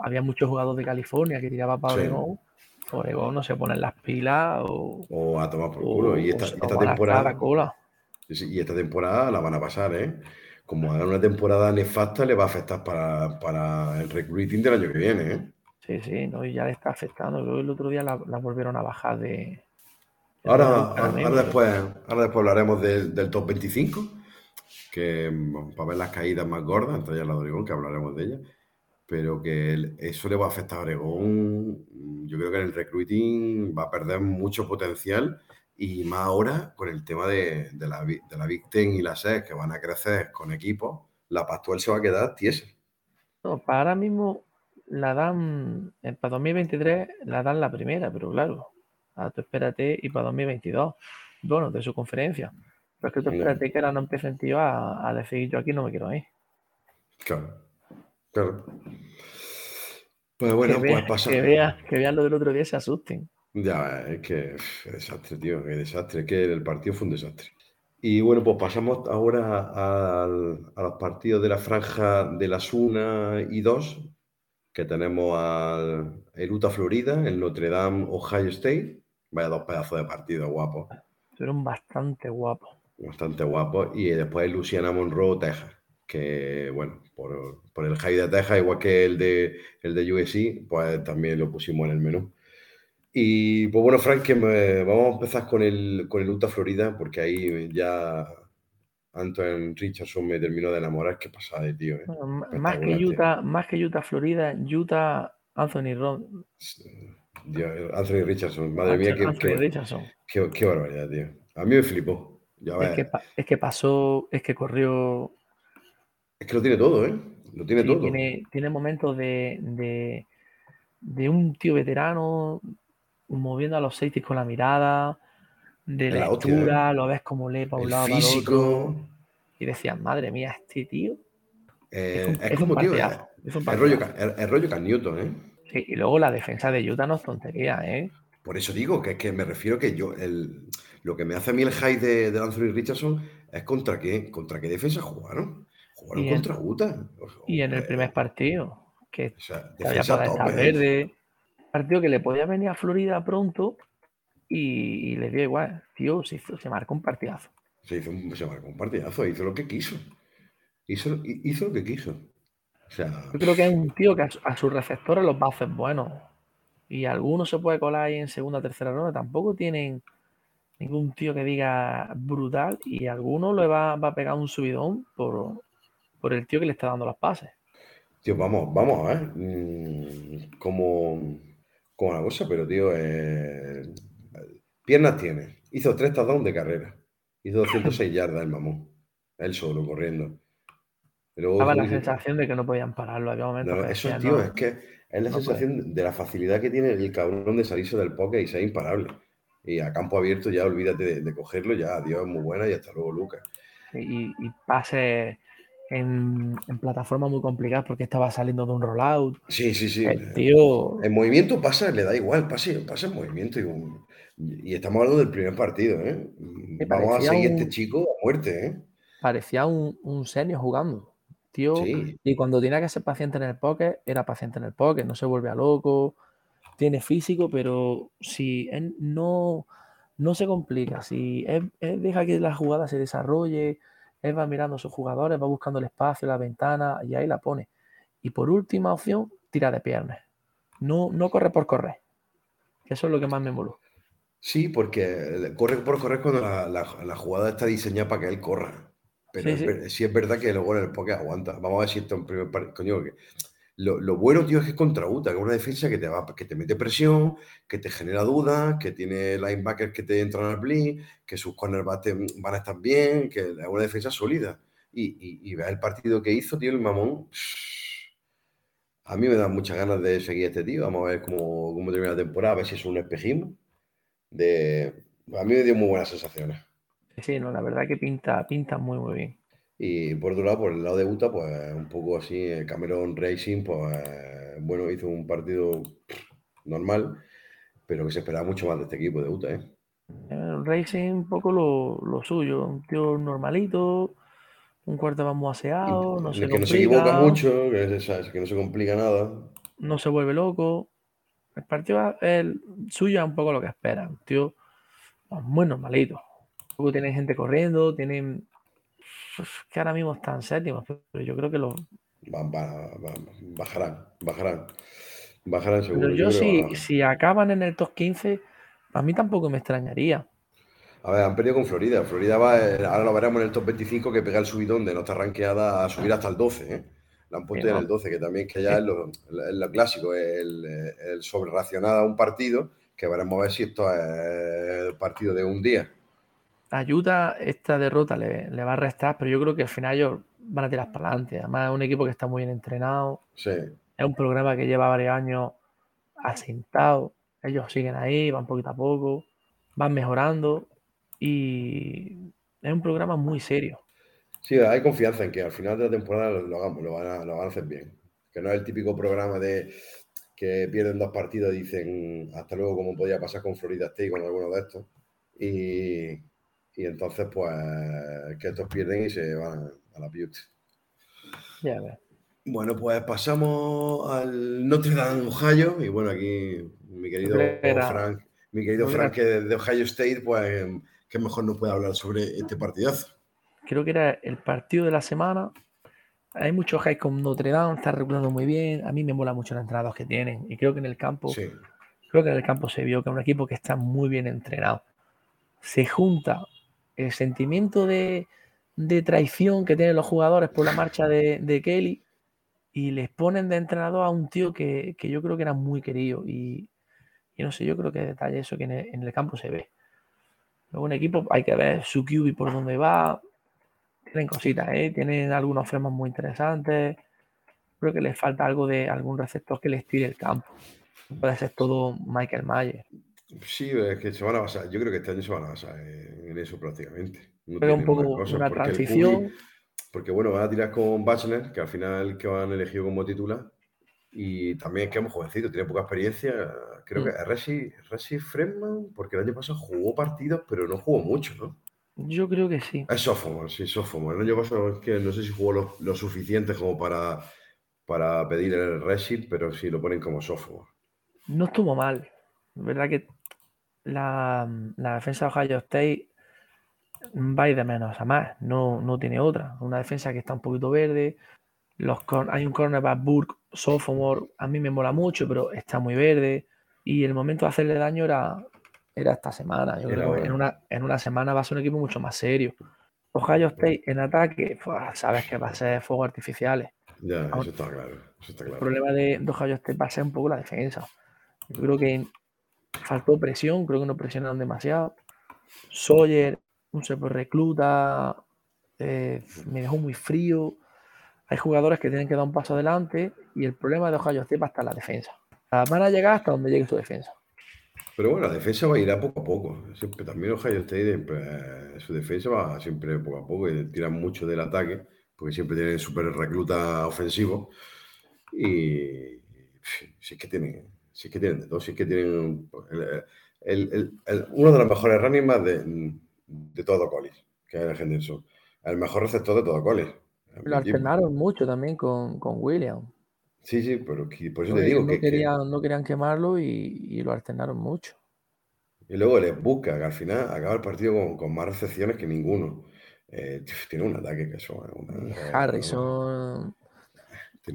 Había muchos jugadores de California que tiraban para Oregón. Oregón no se ponen las pilas o. O a tomar por culo. y esta, esta temporada. Y esta temporada la van a pasar, ¿eh? Como hagan una temporada nefasta, le va a afectar para, para el recruiting del año que viene, ¿eh? Sí, sí, no, ya le está afectando. Luego el otro día la, volvieron a bajar de. ahora, ahora, después, ahora después hablaremos del top 25, que para ver las caídas más gordas, entonces ya la de Oregón, que hablaremos de ella. Pero que eso le va a afectar a Oregón. Yo creo que en el recruiting va a perder mucho potencial y más ahora con el tema de, la, de la Big Ten y la SEC que van a crecer con equipos, la Pastuel se va a quedar tiesa. No, para ahora mismo la dan, eh, para 2023 la dan la primera, pero claro, ahora tú espérate y para 2022, bueno, de su conferencia. Pero es que tú espérate que ahora no empiecen tío a, a decir yo aquí no me quiero ir. Claro, claro. Pues bueno, pues pasa. Que vean, que vean lo del otro día se asusten. Ya, es que qué desastre, tío, qué desastre, que el partido fue un desastre. Y bueno, pues pasamos ahora a los partidos de la franja de las 1 y 2, que tenemos al el Utah Florida, el Notre Dame Ohio State. Vaya dos pedazos de partido guapos. Fueron bastante guapos. Bastante guapos. Y después el Luciana Monroe, Texas. Que bueno, por, por, el high de Texas, igual que el de, el de USC, pues también lo pusimos en el menú. Y pues bueno, Frank, que vamos a empezar con el, con el Utah Florida, porque ahí ya Anton Richardson me terminó de enamorar. Qué pasada de tío. ¿eh? más, que Utah, más que Utah Florida, Utah Anthony Ron. Anthony Richardson, madre mía, qué, Qué, barbaridad, tío. A mí me flipó. es, que, es, que, pasó, es que corrió. Es que lo tiene todo, ¿eh? Lo tiene todo. Tiene, tiene momentos de, de, de un tío veterano moviendo a los safeties con la mirada, de la lectura, lo ves como lee para un lado otro. Y decías, madre mía, este tío. Eh, es, como tío, es, el, rollo, el, rollo Can Newton, ¿eh? Sí, y luego la defensa de Utah no es tontería, ¿eh? Por eso digo que es que me refiero que yo, el, lo que me hace a mí el high de, de Anthony Richardson es contra qué, contra qué defensa jugaron. Jugaron contra Utah. Y en el primer partido, que o sea, defensa top, ¿eh? verde, partido que le podía venir a Florida pronto y, le dio igual. Tío, se, se marcó un partidazo. Se, hizo se marcó un partidazo, hizo lo que quiso. Hizo, hizo lo que quiso. O sea, Yo creo que es un tío que a, sus receptores los va a hacer buenos. Y algunos se puede colar ahí en segunda o tercera ronda. Tampoco tienen ningún tío que diga brutal. Y alguno le va, va a pegar un subidón por, por el tío que le está dando los pases. Tío, vamos, vamos a ver. Como con una cosa, pero tío, eh, piernas tiene. Hizo tres touchdowns de carrera. Hizo 206 yardas el mamón. Él solo, corriendo. Daba la sensación de que no podían pararlo. Había momentos eso, tío, es que es la sensación de la facilidad que tiene el cabrón de salirse del poke y ser imparable. Y a campo abierto ya olvídate de, cogerlo, ya, adiós, muy buena y hasta luego, Lucas. Y, y pase en, plataformas muy complicadas porque estaba saliendo de un rollout. Sí, sí, sí. El tío... En movimiento pasa, le da igual, pasa, pasa en movimiento. Y, estamos hablando del primer partido, ¿eh? Vamos a seguir este chico a muerte, ¿eh? Parecía un, un senio jugando. Tío, y cuando tenía que ser paciente en el pocket, era paciente en el pocket, no se vuelve a loco, tiene físico, pero si él no, no se complica, si él deja que la jugada se desarrolle, él va mirando a sus jugadores, va buscando el espacio, la ventana y ahí la pone. Y por última opción, tira de piernas. No, no corre por correr. Eso es lo que más me moló. Sí, porque corre por correr cuando la, jugada está diseñada para que él corra. Pero sí, Es, verdad que luego en el poke aguanta. Vamos a ver si esto en primer Coño, lo, bueno, tío, es que es contra Utah, que es una defensa que te, va, que te mete presión, que te genera dudas, que tiene linebackers que te entran al blitz, que sus cornerbacks van a estar bien, que es una defensa sólida. Y, y, ve el partido que hizo, tío, el mamón. A mí me da muchas ganas de seguir a este tío. Vamos a ver cómo, cómo termina la temporada, a ver si es un espejismo. De... A mí me dio muy buenas sensaciones. Sí, no, la verdad que pinta, pinta muy, muy bien. Y por otro lado, por el lado de Utah, pues un poco así, Cameron Racing, pues bueno, hizo un partido normal, pero que se esperaba mucho más de este equipo de Utah. ¿eh? El Racing un poco lo, suyo, un tío normalito, un cuarto más aseado, no se que no se equivoca mucho, que, que, no se complica nada. No se vuelve loco. El partido el suyo es un poco lo que esperan, tío muy normalito. Luego tienen gente corriendo, tienen que ahora mismo están séptimos, pero yo creo que los bajarán, bajarán. Bajarán seguro. Pero yo, si, si acaban en el top 15, a mí tampoco me extrañaría. A ver, han perdido con Florida. Florida va, eh, ahora lo veremos en el top 25 que pega el subidón de no está rankeada a subir hasta el 12. ¿eh? La han puesto en el 12, que también que ya es, lo, clásico, el, el sobre a un partido, que veremos a ver si esto es el partido de un día. Ayuda, esta derrota le, le, va a restar, pero yo creo que al final ellos van a tirar para adelante. Además, es un equipo que está muy bien entrenado. Sí. Es un programa que lleva varios años asentado. Ellos siguen ahí, van poquito a poco, van mejorando y es un programa muy serio. Sí, hay confianza en que al final de la temporada lo, hagamos, lo, van a, lo van a hacer bien. Que no es el típico programa de que pierden dos partidos y dicen hasta luego, como podía pasar con Florida State con alguno de estos. Y, y entonces, pues, que estos pierden y se van a la Butte. Ya ves. Bueno, pues pasamos al Notre Dame, Ohio. Y bueno, aquí mi querido Frank, mi querido Frank de Ohio State, pues, que mejor no puede hablar sobre este partidazo. Creo que era el partido de la semana hay muchos high con Notre Dame, está regulando muy bien. A mí me mola mucho los entrenados que tienen. Y creo que en el campo, creo que en el campo se vio que es un equipo que está muy bien entrenado. Se junta el sentimiento de, traición que tienen los jugadores por la marcha de, Kelly y les ponen de entrenador a un tío que, yo creo que era muy querido. Y, no sé, yo creo que detalle eso que en el, campo se ve. Luego un equipo hay que ver su QB por dónde va, tienen cositas, ¿eh? tienen algunos frenos muy interesantes. Creo que les falta algo de algún receptor que les tire el campo. Puede ser todo Michael Mayer. Sí, es que se van a basar. Yo creo que este año se van a basar en eso prácticamente. No un poco una transición. porque bueno, van a tirar con Bachner, que al final que van elegido como titular. Y también es que es muy jovencito, tiene poca experiencia. Creo que mm. es Resi Fredman, porque el año pasado jugó partidos, pero no jugó mucho, ¿no? Yo creo que sí. Es sophomore, sí, sophomore. El año pasado es que no sé si jugó lo, suficiente como para, para pedir el resit, pero sí lo ponen como sophomore. No estuvo mal. verdad que la, defensa de Ohio State va de menos a más. No, no tiene otra. Una defensa que está un poquito verde. Los, hay un cornerback Burke, sophomore. A mí me mola mucho, pero está muy verde. Y el momento de hacerle daño era, era esta semana. Yo creo que en una, en una semana va a ser un equipo mucho más serio. Ohio State en ataque, pues, sabes que va a ser fuegos artificiales. Ya, eso está claro. El problema de, Ohio State va a ser un poco la defensa. Yo creo que faltó presión, creo que no presionaron demasiado. Sawyer, un super recluta, eh, me dejó muy frío. Hay jugadores que tienen que dar un paso adelante y el problema de Ohio State va a estar la defensa. Van a llegar hasta donde llegue su defensa. Pero bueno, la defensa va a ir a poco a poco. Siempre, también Ohio State, pues, su defensa va siempre poco a poco y tiran mucho del ataque, porque siempre tienen súper recluta ofensivo. Y si es que tienen, si es que tienen de todo, si es que tienen uno de los mejores running más de, de todo college, que es el Henderson. El mejor receptor de todo college. Lo alternaron mucho también con, con William. Sí, sí, pero por eso te digo no que, querían, No querían quemarlo y, lo alternaron mucho. Y luego les busca, que al final acaba el partido con, más recepciones que ninguno. Eh, tiene un ataque que eso. Harrison.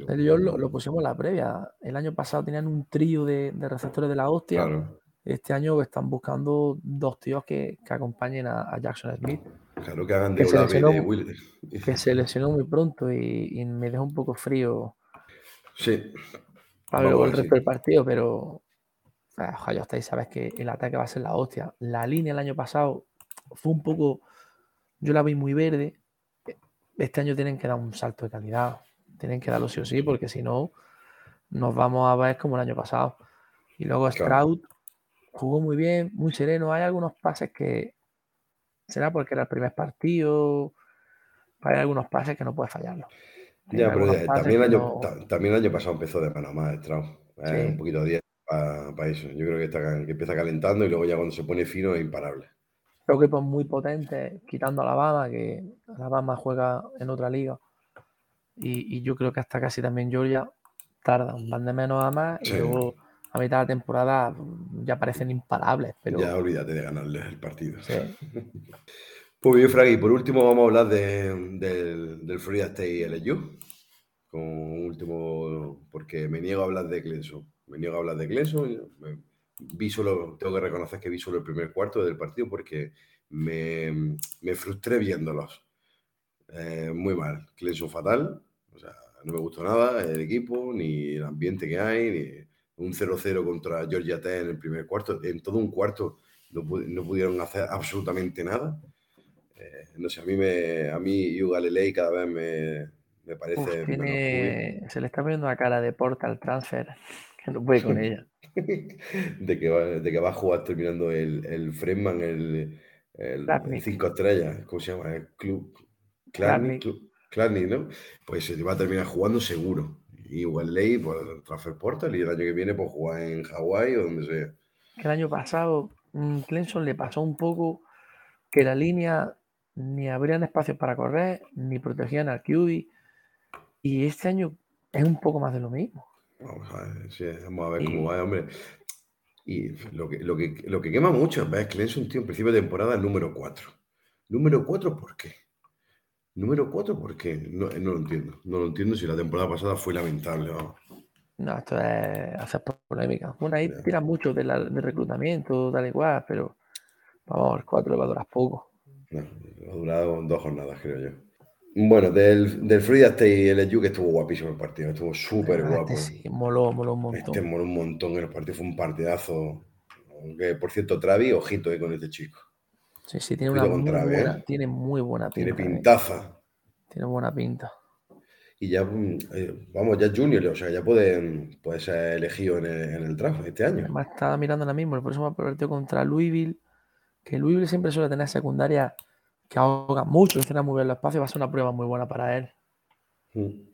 Ellos lo, pusimos en la previa. El año pasado tenían un trío de, receptores de la hostia. Este año están buscando dos tíos que, acompañen a, Jackson Smith. Claro que hagan de, Que se lesionó muy pronto y, y me dejó un poco frío Sí. Para luego el resto del partido, pero Ohio State sabes que el ataque va a ser la hostia. La línea el año pasado fue un poco, yo la vi muy verde. Este año tienen que dar un salto de calidad. Tienen que darlo sí o sí, porque si no, nos vamos a ver como el año pasado. Y luego Stroud jugó muy bien, muy sereno. Hay algunos pases que será porque era el primer partido. Hay algunos pases que no puede fallarlo. Ya, pero también, el año, también el año pasado empezó de Panamá, Strauss. Eh, un poquito de día para eso. Yo creo que, está, que empieza calentando y luego ya cuando se pone fino es imparable. Creo que pues muy potente, quitando a Alabama, que Alabama juega en otra liga. Y, yo creo que hasta casi también Georgia tarda, van de menos a más y luego a mitad de la temporada ya parecen imparables. Pero... Ya olvídate de ganarles el partido. Sí. pues bien, Fraggy, por último vamos a hablar del, del Florida State LSU. Un último, porque me niego a hablar de Clemson. Me niego a hablar de Clemson. Vi solo, tengo que reconocer que vi solo el primer cuarto del partido porque me, me frustré viéndolos. Eh, muy mal. Clemson fatal. O sea, no me gustó nada el equipo, ni el ambiente que hay, ni un 0-0 contra Georgia Tech en el primer cuarto. En todo un cuarto no, pudieron hacer absolutamente nada. Eh, no sé, a mí, me, a mí Hugh Galilei cada vez me, me parece... se le está poniendo la cara de Portal Transfer, que no puede con ella. de, que va, de que va a jugar terminando el, el Fredman, el, el, cinco estrellas, ¿cómo se llama? El club. Clarny, ¿no? Pues se va a terminar jugando seguro. Igual ley, pues transfer portal y el año que viene pues jugar en Hawái o donde sea. El año pasado mm, Clemson le pasó un poco que la línea ni abrían espacios para correr, ni protegían al QB. Y este año es un poco más de lo mismo. Vamos a ver, vamos a ver cómo va, hombre. Y lo que, lo que, lo que quema mucho es Clemson, tío, en principio de temporada número 4. Número 4, ¿por qué? Número 4, ¿por qué? No, no, lo entiendo. No lo entiendo si la temporada pasada fue lamentable. No, esto es hacer polémica. Bueno, ahí tiran mucho de, la, de reclutamiento, tal y cual, pero vamos, el 4 le va a durar poco. No, ha durado dos jornadas, creo yo. Bueno, del, del Free State y el LSU que estuvo guapísimo el partido, estuvo súper este guapo. sí, moló, moló un montón. Este moló un montón, el partido fue un partidazo. Aunque, por cierto, Travi, ojito ahí con este chico. Sí, sí, tiene una muy buena, ¿eh? tiene muy buena pinta. Tiene pintaza. Tiene buena pinta. Y ya, mm, eh, vamos, ya es junior, o sea, ya puede, puede ser elegido en el, en el draft este año. Además, estaba mirando ahora mismo el próximo partido contra Louisville, que Louisville siempre suele tener secundaria que ahoga mucho, que tiene muy bien el espacio, va a ser una prueba muy buena para él. Mm.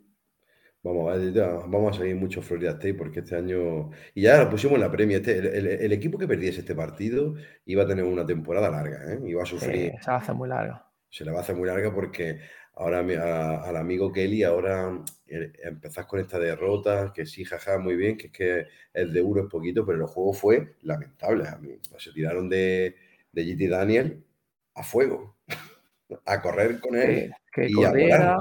Vamos a, ver, vamos a seguir mucho Florida State porque este año. Y ya lo pusimos en la premia. Este, el, equipo que perdiese este partido iba a tener una temporada larga, ¿eh? Iba a sufrir. se va a hacer muy larga. Se le va a hacer muy larga porque ahora al amigo Kelly, ahora eh, empezás con esta derrota, que sí, jaja, muy bien, que es que el de uno es poquito, pero el juego fue lamentable. A mí. Se tiraron de, de GT Daniel a fuego, a correr con él. y a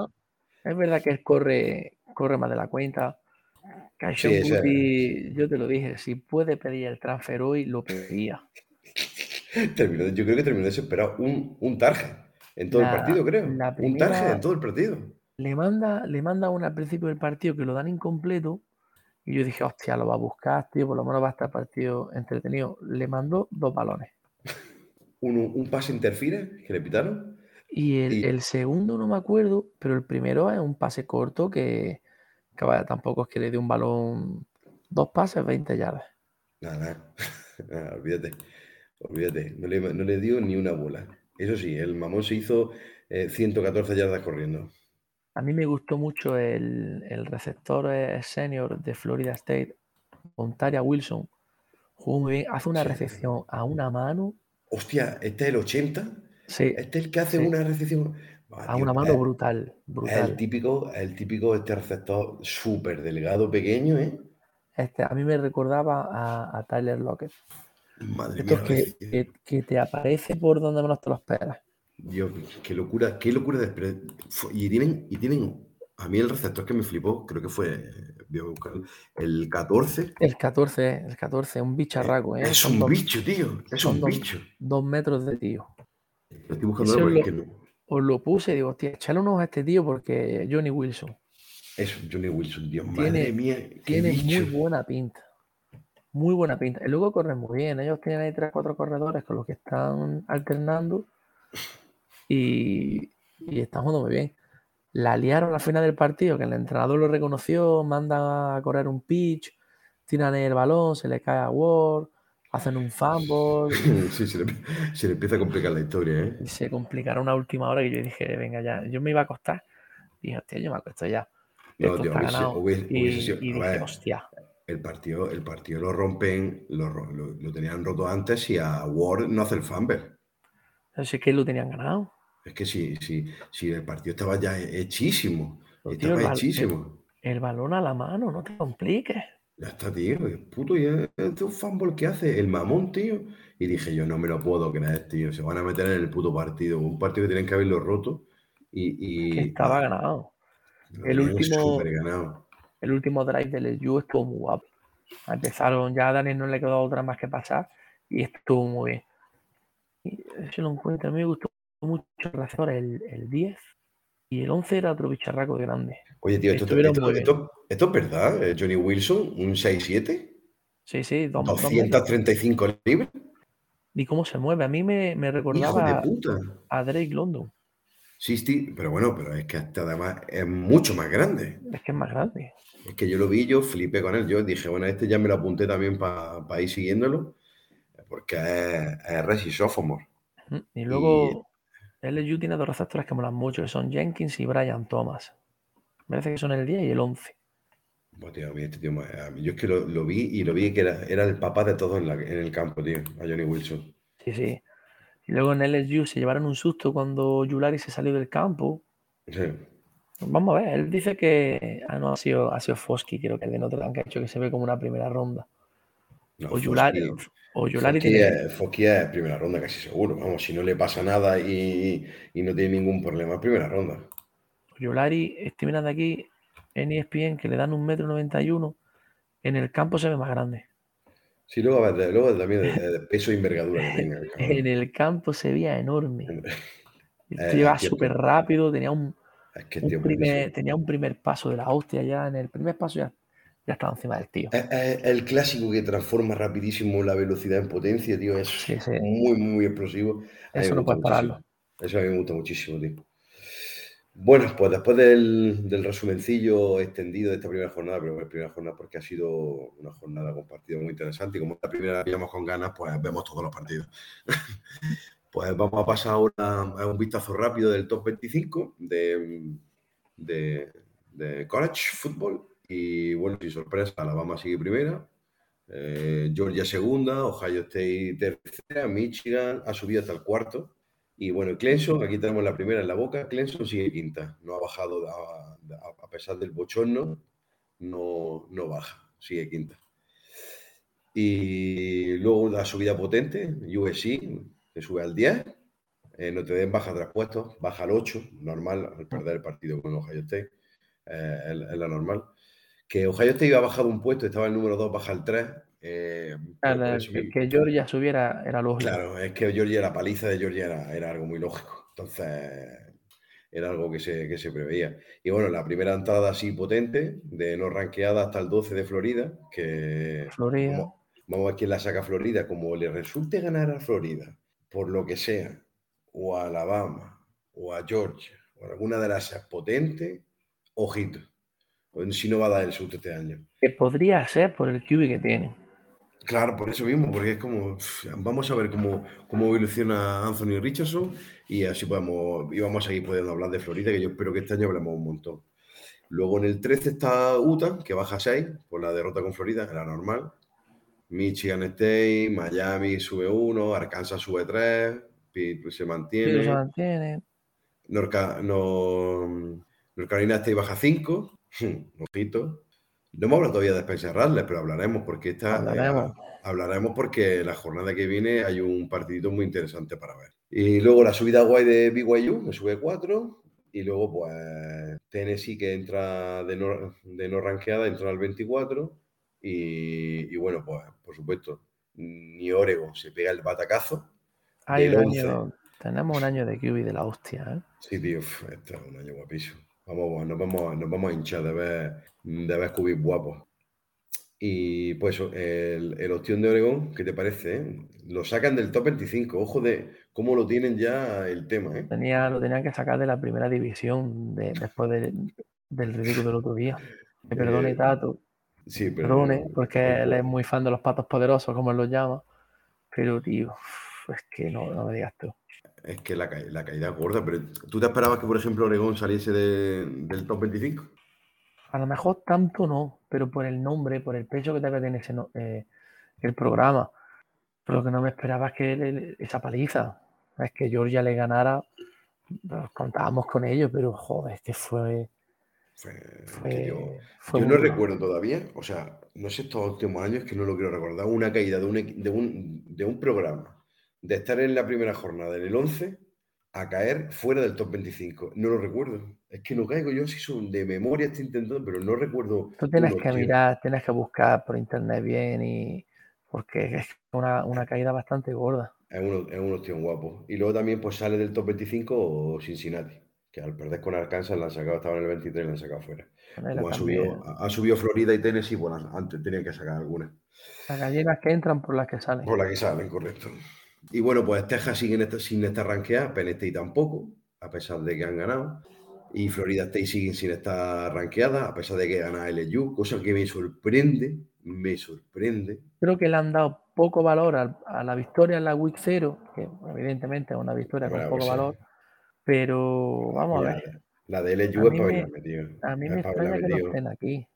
es verdad que él corre, corre más de la cuenta. yo te lo dije, si puede pedir el transfer hoy, lo pedía. yo creo que terminó desesperado. Un, un target en todo el partido, creo. un target en todo el partido. Le manda, le manda una al principio del partido que lo dan incompleto. Y yo dije, hostia, lo va a buscar, tío, por lo menos va a estar partido entretenido. Le mandó dos balones. un, un pase interfere que le pitaron. Y el, el, segundo no me acuerdo, pero el primero es un pase corto que, que vaya, tampoco es que le dé un balón, dos pases, 20 yardas. Nada, nada, olvídate, olvídate, no le, no le, dio ni una bola. Eso sí, el mamón se hizo 114 eh, yardas corriendo. A mí me gustó mucho el, el receptor eh, senior de Florida State, Ontaria Wilson. Jugó muy bien, hace una recepción a una mano. Hostia, este es el 80. Sí. Este es el que hace una recepción a una mano brutal, brutal. el típico, el típico este receptor súper delgado, pequeño, ¿eh? Este, a mí me recordaba a, Tyler Lockett. Madre mía. Que, que, te aparece por donde menos te lo esperas. Dios, qué locura, qué locura de Y tienen, y tienen, a mí el receptor que me flipó, creo que fue, el 14. El 14, el 14, un bicharraco, ¿eh? Es un bicho, tío, es un bicho. Dos metros de tío. Lo estoy buscando porque no os lo puse y digo, hostia, echale unos a este tío porque Johnny Wilson. Eso, Johnny Wilson, Dios tiene, mía. Tiene muy buena pinta. Muy buena pinta. Y luego corren muy bien. Ellos tienen ahí tres, cuatro corredores con los que están alternando y, y están jugando muy bien. La liaron al final del partido, que el entrenador lo reconoció, manda a correr un pitch, tiran el balón, se le cae a Ward, hacen un fumble. Sí, se le, empieza a complicar la historia, ¿eh? se complicará una última hora que yo dije, venga ya, yo me iba a acostar. Dije, hostia, yo me acuesto ya. No, esto tío, está hubiese- ganado. hubiese- y, sido- y dije, ver. hostia, El partido, el partido lo rompen, lo, ro- lo- lo tenían roto antes y a Ward no hace el fumble. así es que lo tenían ganado. Es que si, si, si el partido estaba ya hechísimo, tío, estaba el hechísimo. El balón a la mano, no te compliques. Ya está, tío, puto, y es un fumble que hace, el mamón, tío. Y dije yo, no me lo puedo creer, tío, se van a meter en el puto partido, un partido que tienen que haberlo roto y... estaba ganado. lo el último- ganado. El último drive del LSU estuvo muy guapo. Empezaron, ya a Daniel no le quedó otra más que pasar y estuvo muy bien. Y si lo encuentro, a mí me gustó mucho el el, el 10 y el 11 era otro bicharraco grande. Oye, tío, esto, esto- esto- esto es verdad, eh, Johnny Wilson, un 6-7, Sí, sí, dos, dos metros. 235 libras. Y cómo se mueve. A mí me, me recordaba a Drake London. Sí, sí, pero bueno, pero es que hasta además es mucho más grande. Es que es más grande. Es que yo lo vi, yo flipé con él. Yo dije, bueno, este ya me lo apunté también para ir siguiéndolo, porque es, es Reggie Sophomore. Y luego LSU tiene dos receptores que molan mucho, que son Jenkins y Brian Thomas. Me parece que son el 10 y el 11. Buah, tío, este tío, yo es que lo, lo vi y lo vi que era, era el papá de todos en, el campo, tío, a Johnny Wilson. Sí, sí. Y luego en LSU se llevaron un susto cuando Yulari se salió del campo. Sí. Vamos a ver, él dice que. Ah, no, ha sido, ha sido Fosky, creo que el de Notre Dame, que ha hecho que se ve como una primera ronda. No, O Yulari, Fosky- o Yulari Fosky tiene. es, Fosky es primera ronda, casi seguro. Vamos, si no le pasa nada y, y no tiene ningún problema, es primera ronda. Yulari, estoy mirando aquí en E ESPN que le dan un metro noventa y uno. En el campo se ve más grande. Sí, luego, a ver, luego también de, de peso y envergadura que tenga el. En el campo se veía enorme. El Eh, iba es que- súper rápido, tenía un, Es que un tío, primer, tenía un primer paso de la hostia ya. En el primer paso ya, ya estaba encima del tío. Es, es el clásico que transforma rapidísimo la velocidad en potencia, tío. Es Sí, sí. muy, muy explosivo. Eso no puedes pararlo. Eso a mí me gusta muchísimo, tío. Bueno, pues después del, resumencillo extendido de esta primera jornada, pero primera jornada porque ha sido una jornada con partidos muy interesantes y como la primera la pillamos con ganas, pues vemos todos los partidos. pues vamos a pasar ahora a un vistazo rápido del top 25 de, de, de college football. Y bueno, sin sorpresa, Alabama sigue primera, eh, Georgia segunda, Ohio State tercera, Michigan ha subido hasta el cuarto. Y bueno, Clemson, aquí tenemos la primera en la boca, Clemson sigue quinta, no ha bajado a, a- pesar del bochorno, no, no baja, sigue quinta. Y luego la subida potente, USC, que sube al 10, eh, Notre Dame baja tres puestos, baja al 8, normal, al perder el partido con Ohio State, eh, es, es la normal. Que Ohio State iba bajado un puesto, estaba el número 2, baja al 3. Eh, El- eso que, Georgia subiera era lógico. Claro, es que Georgia, la paliza de Georgia era, era algo muy lógico. Entonces, era algo que se, que se preveía. Y bueno, la primera entrada así potente, de no ranqueada hasta el 12 de Florida, que Florida. Vamos, vamos a ver quién la saca Florida. Como le resulte ganar a Florida, por lo que sea, o a Alabama, o a Georgia, o alguna de las potentes, ojito. Si no va a dar el susto este año. Que podría ser por el QB que tiene. Claro, por eso mismo, porque es como, vamos a ver cómo, cómo evoluciona Anthony Richardson y así podemos, y vamos a seguir pudiendo hablar de Florida, que yo espero que este año hablemos un montón. Luego en el 13 está Utah, que baja a 6 por la derrota con Florida, era normal. Michigan State, Miami sube 1, Arkansas sube 3, Pitt pues, se Pero se mantiene. mantiene. North, North Carolina State baja 5, ojito. No hemos hablado todavía de Spencer Rattler, pero hablaremos porque esta, Hablaremos. eh, hablaremos porque la jornada que viene hay un partidito muy interesante para ver. Y luego la subida guay de BYU, que sube 4. Y luego, pues, Tennessee, que entra de no, de no rankeada, entra al 24. Y, y bueno, pues, por supuesto, ni Oregon se pega el batacazo. Hay del un 11. año, tenemos un año de QB de la hostia, ¿eh? Sí, tío, este es un año guapísimo. Vamos, nos vamos, nos vamos a hinchar de ver, de ver cubis guapos. Y pues el, el opción de Oregón, ¿qué te parece? eh? Lo sacan del top 25. Ojo de cómo lo tienen ya el tema, ¿eh? Tenía, lo tenían que sacar de la primera división de- después de- del ridículo del otro día. Me perdone, Eh, Tato. Sí, pero. Perdone, porque él es muy fan de los patos poderosos, como él los llama. Pero, tío, es que no, no me digas tú. Es que la, ca- la caída es gorda, pero ¿tú te esperabas que, por ejemplo, Oregón saliese de- del top 25? A lo mejor tanto no, pero por el nombre, por el peso que debe tener ese eh, el programa. Pero lo que no me esperaba es que esa paliza, es que Georgia le ganara, nos contábamos con ello, pero joder, es que fue... yo, no recuerdo todavía, o sea, no sé estos últimos años que no lo quiero recordar, una caída de un, de un, de un programa, de estar en la primera jornada, en el 11, a caer fuera del top 25. No lo recuerdo. Es que no caigo yo si son de memoria, estoy intentando, pero no recuerdo. Tú tienes que mirar, tienes que buscar por internet bien y porque es una, una caída bastante gorda. Es uno, es uno tío guapo. Y luego también pues sale del top 25 Cincinnati, que al perder con Arkansas la han sacado, estaba en el 23 y la han sacado fuera. ha subido, ha subido, Florida y Tennessee, bueno, antes tenían que sacar algunas. Las gallinas que entran por las que salen. Por las que salen, correcto. Y bueno, pues Texas sigue sin estar rankeada, Penn State tampoco, a pesar de que han ganado. Y Florida State sigue sin estar rankeada, a pesar de que gana LSU, cosa que me sorprende, me sorprende. Creo que le han dado poco valor a, la victoria en la Week 0, que evidentemente es una victoria con poco valor, pero vamos a ver. La de LSU es para haberla metido. A mí me extraña que no estén aquí.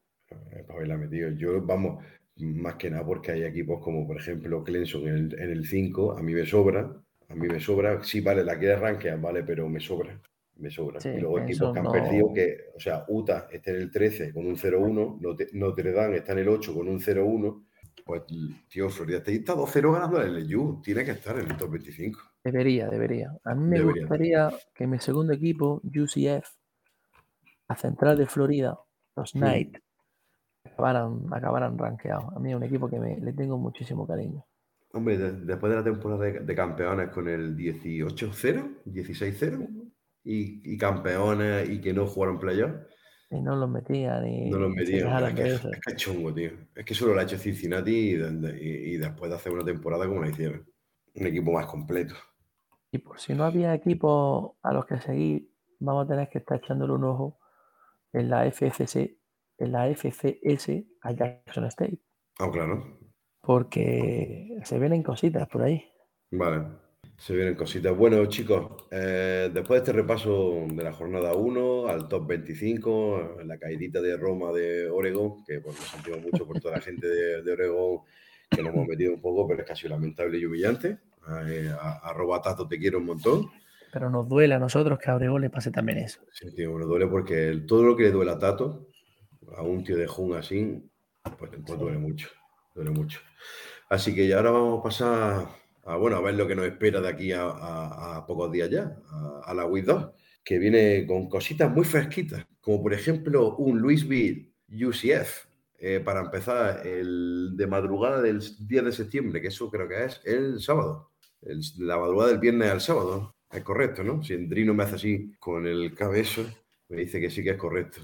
Es para haberla metido. Yo, vamos, más que nada porque hay equipos como por ejemplo Clemson en el, 5, a mí me sobra, a mí me sobra, sí, vale, la quiere rankear, vale, pero me sobra, me sobra. y luego equipos que han perdido que, o sea, Utah está en el 13 con un 0-1, Notre Dame está en el 8 con un 0-1, pues, tío, Florida está 2-0 ganando el LSU, tiene que estar en el top 25. Debería, debería. A mí me gustaría que mi segundo equipo, UCF, a Central de Florida, los Knights, acabaran, acabaran rankeados. A mí es un equipo que me, le tengo muchísimo cariño. Hombre, después de la temporada de, campeones con el 18-0, 16-0, y, campeones y que no jugaron playoff. Y no los metían. Y no los metían. Es que, es que, chungo, tío. Es que solo lo ha hecho Cincinnati y, y, después de hacer una temporada como la hicieron. Un equipo más completo. Y por si no había equipos a los que seguir, vamos a tener que estar echándole un ojo en la FFC en la FCS a Jackson State. Ah, claro. Porque se vienen cositas por ahí. Vale, se vienen cositas. Bueno, chicos, eh, después de este repaso de la jornada 1 al top 25, la caidita de Roma de Oregón, que pues, nos sentimos mucho por toda la gente de, de Oregón que nos hemos metido un poco, pero es casi lamentable y humillante. Eh, a, Tato te quiero un montón. Pero nos duele a nosotros que a Oregón le pase también eso. Sí, tío, nos duele porque todo lo que le duele a Tato, a un tío de Jun así, pues, pues duele mucho, duele mucho. Así que ya ahora vamos a pasar a, bueno, a ver lo que nos espera de aquí a, pocos días ya, a, la WID 2, que viene con cositas muy fresquitas, como por ejemplo un Louisville UCF, eh, para empezar el de madrugada del 10 de septiembre, que eso creo que es el sábado, la madrugada del viernes al sábado, es correcto, ¿no? Si Endrino me hace así con el cabezo, me dice que sí que es correcto.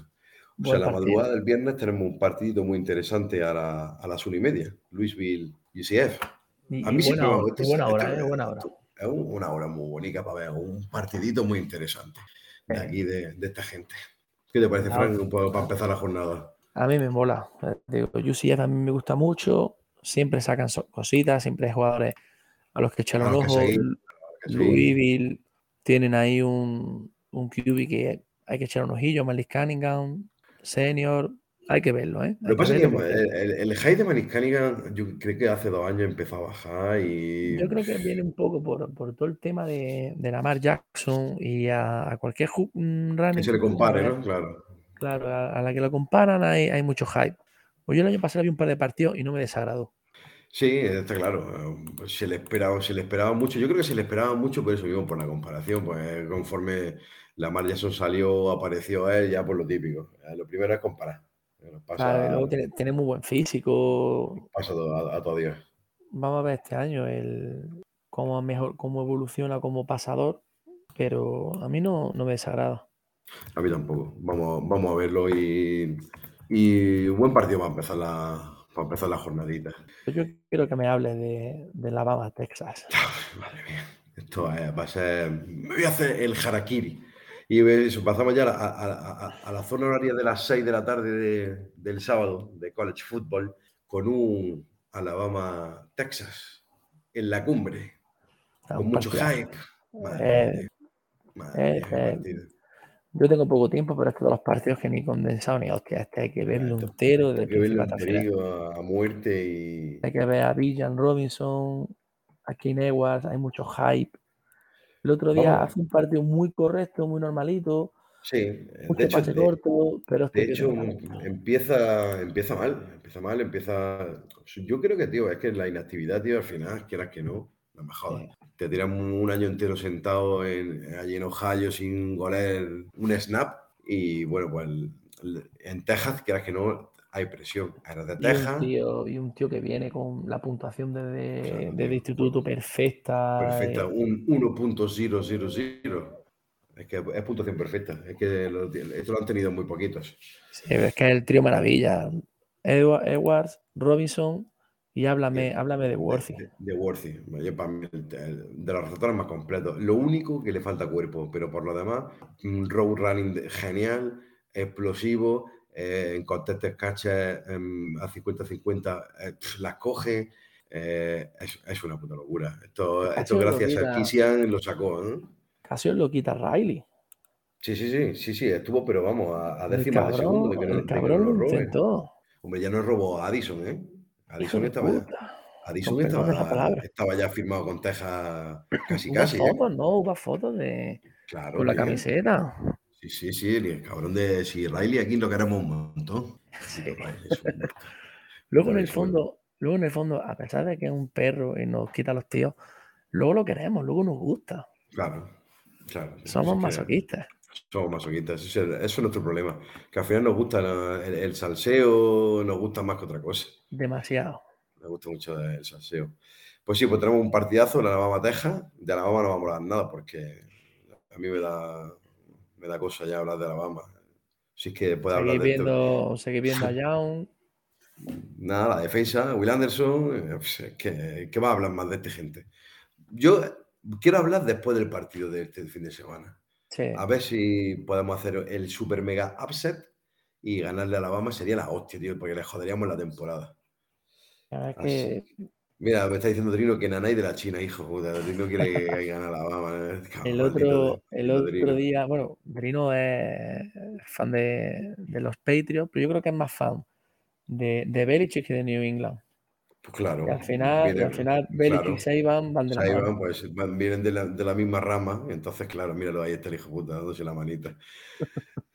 O sea, la madrugada del viernes tenemos un partido muy interesante a, las una y media, Louisville UCF. a mí sí me gusta. Buena hora, es buena hora. Es una hora muy bonita para ver un partidito muy interesante de eh. aquí, de, esta gente. ¿Qué te parece, Frank, un poco para empezar la jornada? A mí me mola. Digo, UCF a mí me gusta mucho. Siempre sacan cositas, siempre hay jugadores a los que echan los ojos. Louisville tienen ahí un, un QB que hay que echar un ojillo, Malis Cunningham, senior. Hay que verlo, ¿eh? Lo que pasa es que el, el, high de Maniscalligan, yo creo que hace dos años empezó a bajar y. Yo creo que viene un poco por, por todo el tema de, de Lamar Jackson y a, cualquier running. Que se le compare, ¿no? Claro. Claro, a, la que lo comparan hay, hay mucho hype. Pues yo el año pasado vi un par de partidos y no me desagradó. Sí, está claro. Se le esperaba, se le esperaba mucho. Yo creo que se le esperaba mucho por eso mismo, por la comparación. Pues conforme la Jackson salió, apareció él, ya por lo típico. Lo primero es comparar. luego tiene, muy buen físico. Pasa a, a, todo Dios. Vamos a ver este año el cómo mejor, cómo evoluciona como pasador, pero a mí no, me desagrada. A mí tampoco. Vamos, vamos a verlo y, y un buen partido para empezar la, para empezar la jornadita. Yo quiero que me hable de, de Alabama, Texas. Madre mía. Esto va a ser. Me voy a hacer el harakiri. Y eso, pasamos ya a, la zona horaria de las 6 de la tarde del sábado de college football con un Alabama-Texas en la cumbre, con mucho hype. Eh, eh, Yo tengo poco tiempo, pero estos los partidos que ni condensado ni hostia. Este hay que verlo entero. Hay que verlo entero a muerte y. Hay que ver a Villan Robinson, a King Edwards, hay mucho hype. El otro día hace un partido muy correcto, muy normalito. Sí, de hecho, corto, pero este de hecho empieza, empieza mal, empieza mal, empieza. Yo creo que, tío, es que la inactividad, tío, al final, quieras que no, no me jodas. Te tiran un año entero sentado en, allí en Ohio sin goler un snap y bueno, pues en Texas, quieras que no, hay presión. Era de Texas. Y un, tío, que viene con la puntuación de, de, instituto perfecta. Perfecta, eh. un 1.000. Es que es puntuación perfecta. Es que esto lo han tenido muy poquitos. Sí, es que es el trío maravilla. Edwards, Robinson y háblame, háblame de Worthy. De, Worthy, de los receptores más completos. Lo único que le falta cuerpo, pero por lo demás, un road running genial, explosivo, eh, en contestes catches em, a 50-50, eh, las coge. Eh, es, una puta locura. Esto, esto gracias a Kisian lo sacó. Casi lo quita Riley. Sí, sí, sí, sí, sí, estuvo, pero vamos, a, décimas de segundo de que no, el cabrón lo intentó. Hombre, ya no robó a Addison, ¿eh? Addison estaba ya. Addison estaba, estaba, ya firmado con Texas casi, casi. Fotos, ¿no? Hubo fotos de. Claro. Con la camiseta. Sí, sí, sí, el cabrón de. Si Riley aquí lo queremos un montón. luego en el fondo, luego en el fondo, a pesar de que es un perro y nos quita los tíos, luego lo queremos, luego nos gusta. Claro, claro. Somos masoquistas. Somos masoquistas, eso es, nuestro problema. Que al final nos gusta el, salseo, nos gusta más que otra cosa. Demasiado. Me gusta mucho el salseo. Pues sí, pues tenemos un partidazo en Alabama, Texas. De Alabama no vamos a hablar nada porque a mí me da me da cosa ya hablar de Alabama. Si es que puede hablar de viendo, Seguir viendo a Young. Nada, la defensa, Will Anderson, eh, pues, ¿qué, va a hablar más de esta gente? Yo quiero hablar después del partido de este fin de semana. A ver si podemos hacer el super mega upset y ganarle a Alabama sería la hostia, tío, porque le joderíamos la temporada. que Mira, me está diciendo Trino que Nanay de la China, hijo. Puta, Trino quiere que gane Alabama. ¿eh? el otro, el otro día, bueno, Trino es fan de, de, los Patriots, pero yo creo que es más fan de, de Belichick que de New England. Pues claro. Al final, al final Belichick claro. y Saiban van de la Saiban, pues vienen de la, de la, misma rama. Entonces, claro, míralo, ahí está el hijo puta dándose la manita.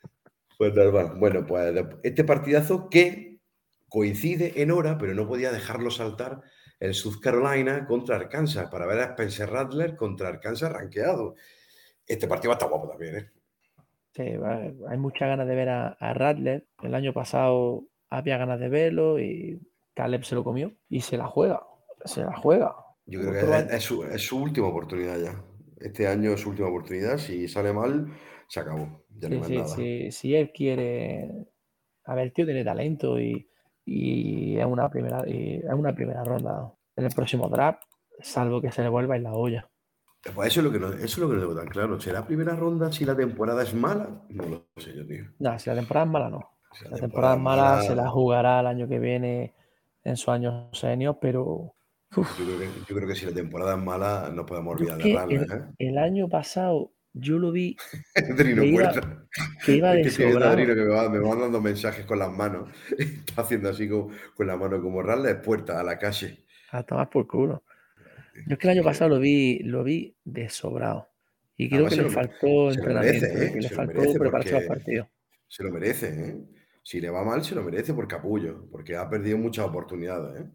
pues bueno, pues este partidazo que coincide en hora, pero no podía dejarlo saltar el South Carolina contra Arkansas, para ver a Spencer Rattler contra Arkansas rankeado. Este partido va a estar guapo también, ¿eh? Sí, hay muchas ganas de ver a, a Rattler. El año pasado había ganas de verlo y Caleb se lo comió y se la juega. Se la juega. Yo creo que es, su, última oportunidad ya. Este año es su última oportunidad. Si sale mal, se acabó. Ya no sí, sí, Si él quiere. A ver, el tío tiene talento y y es una primera, y es una primera ronda en el próximo draft, salvo que se le vuelva en la olla. Pues eso es lo que no, eso es lo que no tengo tan claro. ¿Será primera ronda si la temporada es mala? No lo sé yo, tío. No, si la temporada es mala, no. Si la, temporada, es mala, se la jugará el año que viene en su año senior, pero. Yo creo, que, yo creo, que, si la temporada es mala, no podemos olvidar de el, ¿eh? el año pasado yo lo vi. Trino que iba, que iba de que que me va, me va, dando mensajes con las manos. Está haciendo así con, con la mano como rale puerta a la calle. A tomar por culo. Yo es que el año pasado lo vi, lo vi desobrado. Y creo que le faltó entrenamiento, merece, ¿eh? le faltó prepararse los partidos. Se lo merece, ¿eh? Si le va mal, se lo merece por capullo, porque ha perdido muchas oportunidades, ¿eh?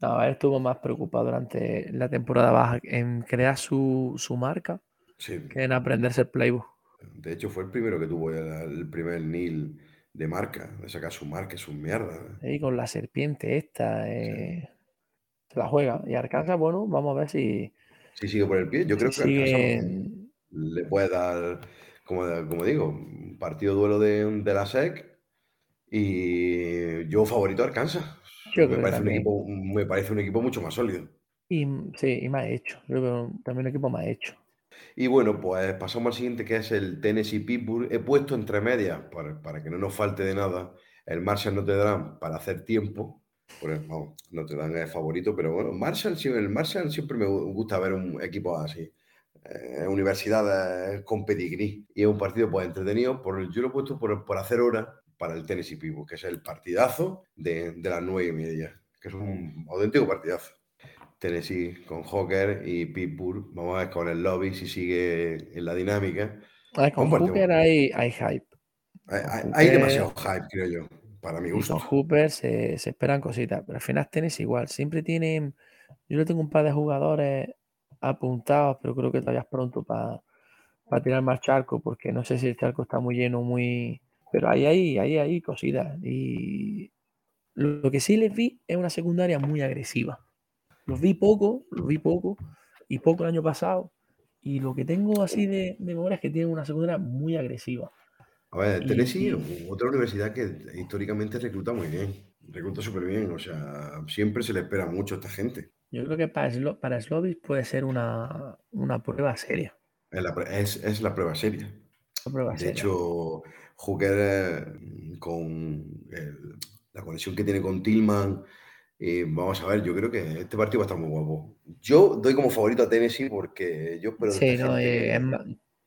No, él estuvo más preocupado durante la temporada baja en crear su, su marca que en aprenderse el playbook. De hecho, fue el primero que tuvo el, primer Nil de marca, de sacar su marca, su mierda. Y con la serpiente esta, eh, se la juega. Y Arkansas, bueno, vamos a ver si. Si sigue por el pie, yo creo que sigue... le puede dar, como, como digo, un partido duelo de, de la SEC. Y yo favorito a Arkansas. me, parece un equipo, me parece un equipo mucho más sólido. Y, sí, y más hecho. Yo creo que también un equipo más hecho. Y bueno, pues pasamos al siguiente que es el Tennessee Pittsburgh. He puesto entre medias, para, que no nos falte de nada, el Marshall Notre Dame para hacer tiempo. Vamos, Notre Dame es favorito, pero bueno, Marshall, el Marshall siempre me gusta ver un equipo así. eh, universidades con pedigrí. Y es un partido pues entretenido, por, yo lo he puesto por, por hacer horas para el Tennessee Pittsburgh, que es el partidazo de, de las nueve y media, que es un auténtico partidazo. Tennessee con Hawker y Pittsburgh. Vamos a ver con el lobby si sigue en la dinámica. con Hooker hay, hay, hype. Hay, demasiado hype, creo yo, para mi gusto. con Hooper se, se, esperan cositas, pero al final Tennessee igual. Siempre tienen. Yo le tengo un par de jugadores apuntados, pero creo que todavía es pronto para tirar más charco, porque no sé si el charco está muy lleno, muy. Pero ahí hay, ahí hay cositas. Y lo que sí les vi es una secundaria muy agresiva. Los vi poco, los vi poco, y poco el año pasado. Y lo que tengo así de, memoria es que tienen una secundaria muy agresiva. A ver, Tennessee, otra universidad que históricamente recluta muy bien, recluta súper bien, o sea, siempre se le espera mucho a esta gente. Yo creo que para, para Slovis puede ser una, prueba seria. Es la, prueba seria. de hecho, Hooker eh, con la conexión que tiene con Tillman, eh, vamos a ver, yo creo que este partido va a estar muy guapo. Yo doy como favorito a Tennessee porque yo espero sí, no, eh, es, más,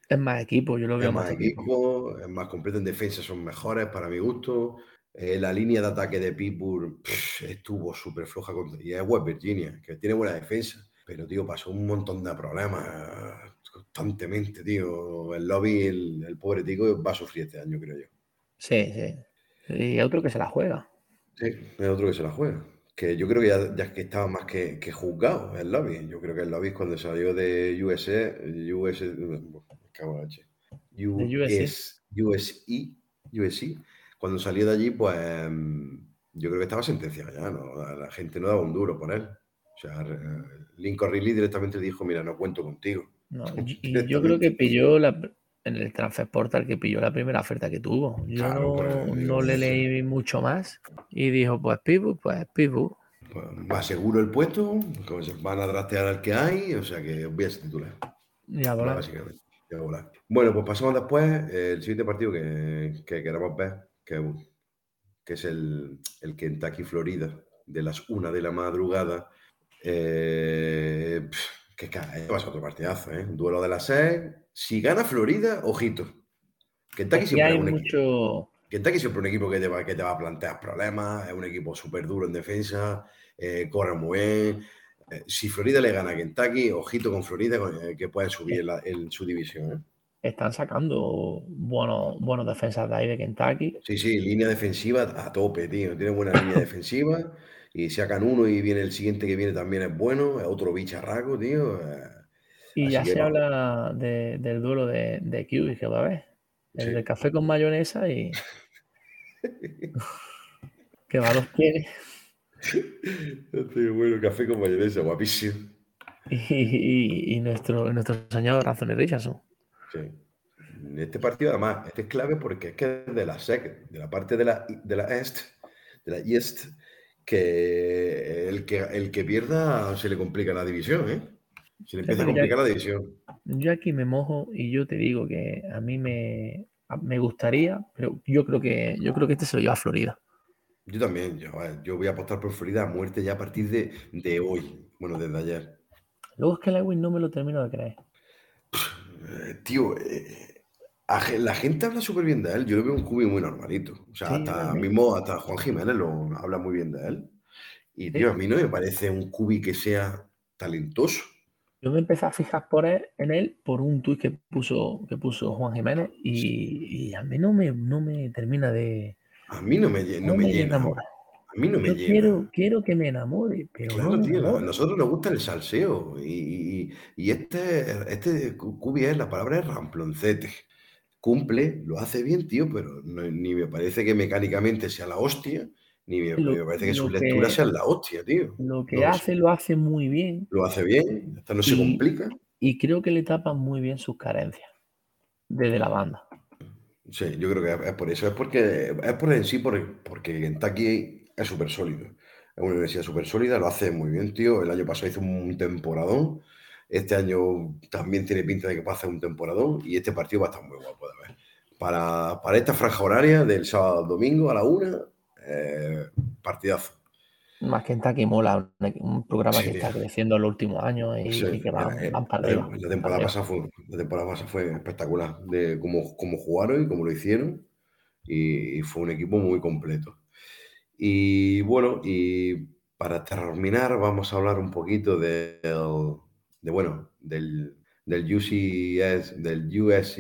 es, más, equipo, yo lo veo más, equipo, es más completo en defensa, son mejores para mi gusto. Eh, la línea de ataque de Pittsburgh estuvo súper floja y es West Virginia, que tiene buena defensa, pero tío, pasó un montón de problemas constantemente, tío. El lobby, el, pobre tico va a sufrir este año, creo yo. Sí, sí. Y otro que se la juega. Sí, es otro que se la juega. Que yo creo que ya, ya que estaba más que, que, juzgado el lobby. Yo creo que el lobby cuando salió de USA, US, US, USI, USI, cuando salió de allí, pues yo creo que estaba sentenciado ya, ¿no? La gente no daba un duro por él. O sea, Lincoln Riley directamente dijo, mira, no cuento contigo. y yo creo que pilló la, en el transfer portal que pilló la primera oferta que tuvo. Yo no, le leí mucho más y dijo, pues Pibu, pues Pibu. Pues va seguro el puesto, van a trastear al que hay, o sea que voy a ser titular. Ya volar. Básicamente. Bueno, pues pasamos después el siguiente partido que, que queramos ver que, que es el, el, Kentucky Florida de las una de la madrugada. Eh, que va a ser otro partidazo, ¿eh? duelo de las seis. Si gana Florida, ojito. Kentucky siempre, un equipo, Kentucky siempre un equipo que te, va, que te va a plantear problemas, es un equipo súper duro en defensa, eh, corre muy bien. Eh, si Florida le gana a Kentucky, ojito con Florida, eh, que puede subir en su división. están sacando buenos, buenos defensas de ahí de Kentucky. Sí, sí, línea defensiva a tope, tío. Tiene buena línea defensiva y sacan uno y viene el siguiente que viene también es bueno, es otro bicharraco, tío. Y ya se habla del duelo de, de Q que va a ver. El de café con mayonesa y. Qué malos tiene. bueno, café con mayonesa, guapísimo. Y, y, nuestro, nuestro señor Anthony Richardson. Este partido, además, este es clave porque es que de la SEC, de la parte de la, de la Est, de la East, que el, que el que pierda se le complica la división, ¿eh? Se le empieza a complicar la división. Yo aquí me mojo y yo te digo que a mí me, me gustaría, pero yo creo que yo creo que este se lo lleva a Florida. Yo también, yo, yo voy a apostar por Florida a muerte ya a partir de, de hoy, bueno, desde ayer. Luego es que Lewin no me lo termino de creer. Eh, tío, eh, la gente habla súper bien de él. Yo lo veo un cubi muy normalito. O sea, hasta mismo hasta Juan Jiménez lo habla muy bien de él. Y tío, a mí no me parece un cubi que sea talentoso. Yo me empecé a fijar por él, en él por un tuit que puso, que puso Juan Jiménez y, a mí no me, no me termina de. A mí no me, no me, llena. A mí no me llena. Quiero, quiero que me enamore, pero claro, tío, a nosotros nos gusta el salseo. Y, y, este, este cubi es, la palabra es ramploncete. Cumple, lo hace bien, tío, pero ni me parece que mecánicamente sea la hostia, ni me, parece que sus lecturas sean la hostia, tío. Lo que hace, lo hace muy bien. Lo hace bien, hasta no se complica. Y creo que le tapan muy bien sus carencias desde la banda. Sí, yo creo que es por eso. Es porque es por en sí, porque Kentucky es súper sólido. Es una universidad súper sólida, lo hace muy bien, tío. El año pasado hizo un temporadón. Este año también tiene pinta de que pasa un temporadón. Y este partido va a estar muy guapo de ver. Para, para esta franja horaria del sábado domingo a la una, eh, partidazo. Más que Kentucky mola, un, programa que está creciendo en los últimos años y, que van, eh, para arriba. La temporada, pasada fue, la temporada fue espectacular, de cómo, cómo jugaron y cómo lo hicieron. Y, fue un equipo muy completo. Y bueno, y para terminar, vamos a hablar un poquito de, de bueno, del, del, UCS, del USC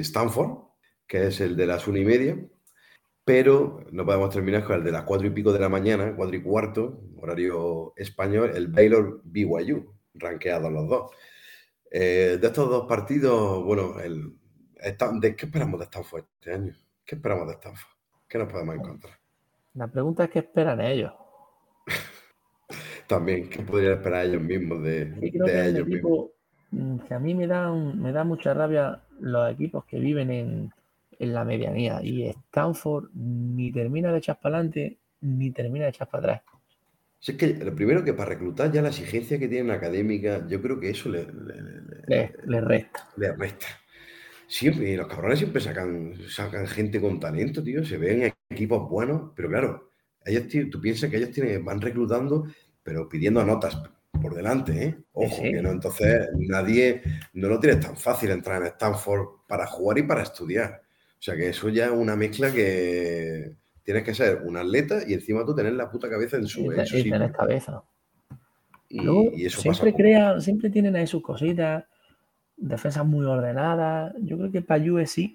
Stanford, que es el de las una y media pero no podemos terminar con el de las cuatro y pico de la mañana, cuatro y cuarto, horario español, el Baylor BYU, rankeados los dos. Eh, de estos dos partidos, bueno, el, ¿de qué esperamos de Stanford este año? ¿Qué esperamos de Stanford? ¿Qué nos podemos encontrar? La pregunta es qué esperan ellos. También, ¿qué podrían esperar ellos mismos de, ellos mismos? Mm, que a mí me da mucha rabia los equipos que viven en, en la medianía. Y Stanford ni termina de echar para adelante ni termina de echar para atrás. es que lo primero que para reclutar ya la exigencia que tienen académica, yo creo que eso le, le, resta. Le resta. Siempre, los cabrones siempre sacan, sacan gente con talento, tío. Se ven equipos buenos, pero claro, ellos, tú piensas que ellos tienen, van reclutando, pero pidiendo notas por delante, ¿eh? Ojo, que no, entonces nadie, no lo tiene tan fácil entrar en Stanford para jugar y para estudiar. O sea que eso ya es una mezcla que tienes que ser un atleta y encima tú tener la puta cabeza en su, y, tener cabeza. Y, eso siempre crea, siempre tienen ahí sus cositas, defensas muy ordenadas. Yo creo que para USC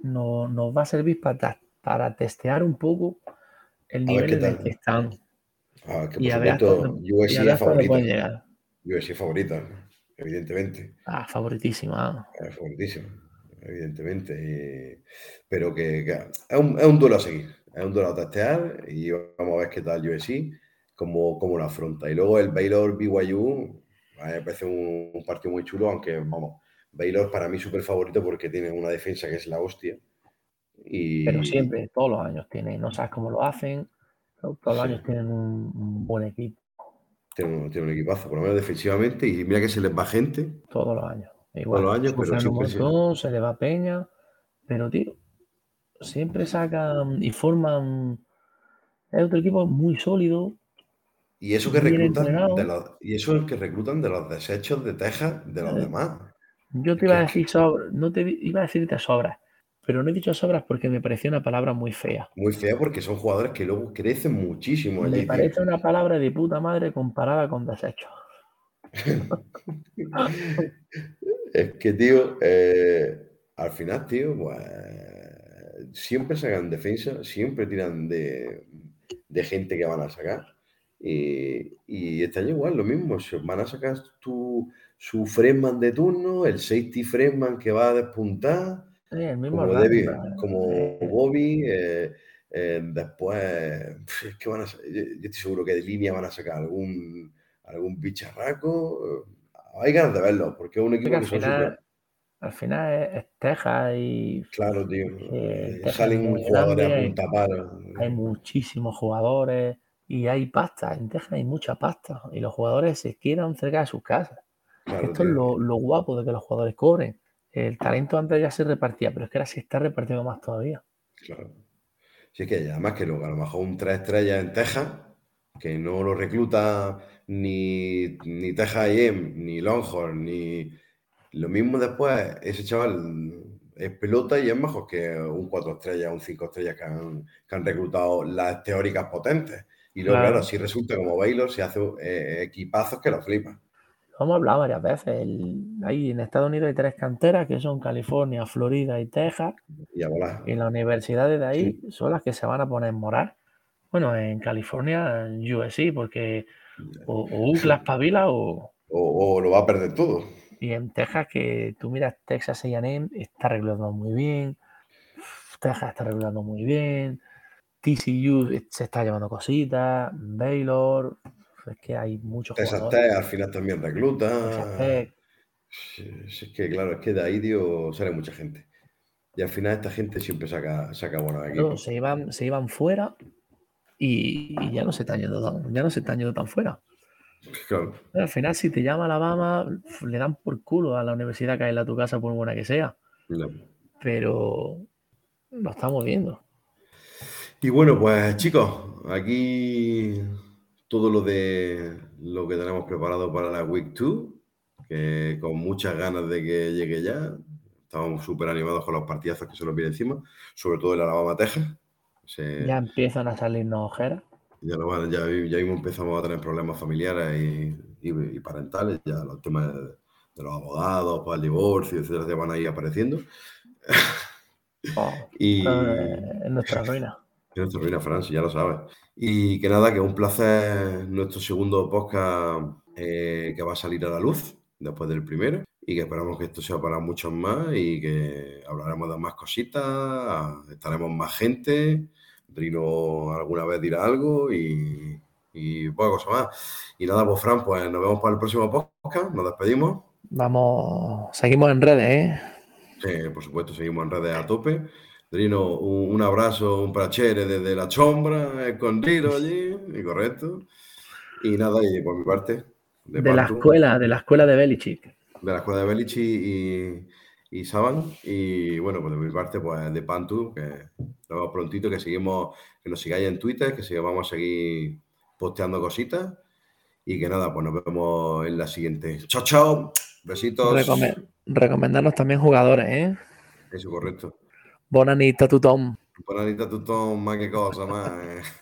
no, nos va a servir para, para testear un poco el nivel en el que están. Ah, que y a ver USC es favorita. USC favorita, evidentemente. Ah, favoritísima. Favoritísima evidentemente. pero que, es, un, es, un, duelo a seguir, es un duelo a testear y vamos a ver qué tal USC, cómo, cómo lo afronta. Y luego el Baylor BYU, me parece un, partido muy chulo, aunque vamos, Baylor para mí súper favorito porque tiene una defensa que es la hostia. Y... Pero siempre, todos los años tienen, no sabes cómo lo hacen, todos los años tienen un, buen equipo. Tienen un, tiene un equipazo, por lo menos defensivamente, y mira que se les va gente. Todos los años. Igual, los años, pero un montón, se le va peña, pero tío, siempre sacan y forman. Es otro equipo muy sólido. Y eso que reclutan de los, y eso que reclutan de los desechos de Texas de los eh, demás. Yo te iba a decir no te iba a decirte sobras, pero no he dicho sobras porque me pareció una palabra muy fea. Muy fea porque son jugadores que luego crecen muchísimo. Me parece una palabra de puta madre comparada con desechos. Es que, tío, eh, al final, tío, pues siempre sacan defensa, siempre tiran de, gente que van a sacar. Y, y, este año igual, lo mismo, van a sacar tu, su Fresman de turno, el safety Fresman que va a despuntar, como, Bobby, eh, eh, después, es que van a, yo, estoy seguro que de línea van a sacar algún, algún bicharraco hay ganas de verlo, porque es un equipo que, al, final, al final es, Texas y. Claro, tío. Eh, salen jugadores a punta paro. Hay muchísimos jugadores y hay pasta. En Texas hay mucha pasta y los jugadores se quedan cerca de sus casas. Esto es lo, guapo de que los jugadores cobren. El talento antes ya se repartía, pero es que ahora se está repartiendo más todavía. Claro. Sí, es que además que luego, a lo mejor un tres estrellas en Texas, que no lo recluta ni, ni Texas ni Longhorn, ni lo mismo después, ese chaval es pelota y es mejor que un 4 estrellas, un 5 estrellas que han, que han, reclutado las teóricas potentes. Y luego, claro, si resulta como Baylor, se hace eh, equipazos que lo flipan. Lo hemos hablado varias veces. ahí en Estados Unidos hay tres canteras que son California, Florida y Texas. Y, y las universidades de ahí son las que se van a poner morar. Bueno, en California, en USC, porque o, o UCLA o, o, lo va a perder todo. Y en Texas, que tú miras Texas A&M, está regulando muy bien. Texas está regulando muy bien. TCU se está llevando cositas. Baylor, es que hay muchos Texas Tech al final también recluta. Es que claro, es que de ahí dio, sale mucha gente. Y al final esta gente siempre saca, saca buena de aquí. se, iban, se iban fuera y, ya no se está yendo tan, ya no se está yendo tan fuera. Al final, si te llama Alabama, le dan por culo a la universidad que hay en tu casa, por buena que sea. Pero lo estamos viendo. Y bueno, pues chicos, aquí todo lo de lo que tenemos preparado para la Week 2, que con muchas ganas de que llegue ya. Estamos súper animados con los partidazos que se nos viene encima, sobre todo el Alabama Ya empiezan a salirnos ojeras. Ya, ya, ya mismo empezamos a tener problemas familiares y, parentales, ya los temas de, los abogados, para el divorcio, etcétera, ya van ahí apareciendo. Oh, y, es nuestra ruina. Es nuestra ruina, Francia, ya lo sabes. Y que nada, que un placer nuestro segundo podcast eh, que va a salir a la luz después del primero y que esperamos que esto sea para muchos más y que hablaremos de más cositas, estaremos más gente, Drino alguna vez dirá algo y, y poca cosa más. Y nada, pues Fran, pues nos vemos para el próximo podcast, nos despedimos. Vamos, seguimos en redes, ¿eh? Sí, por supuesto, seguimos en redes a tope. Drino, un, abrazo, un prachere desde la sombra, escondido allí, y correcto. Y nada, y por mi parte. De, la escuela, de la escuela de Belichick. De la escuela de Belichick y, y Saban. Y bueno, pues de mi parte, pues de Pantu, que nos vemos prontito, que seguimos, que nos sigáis en Twitter, que vamos a seguir posteando cositas. Y que nada, pues nos vemos en la siguiente. Chao, chao. Besitos. recomendarnos también jugadores, ¿eh? Eso, correcto. Bonanita tu Tom. Bonanita tu Tom, más que cosa, más.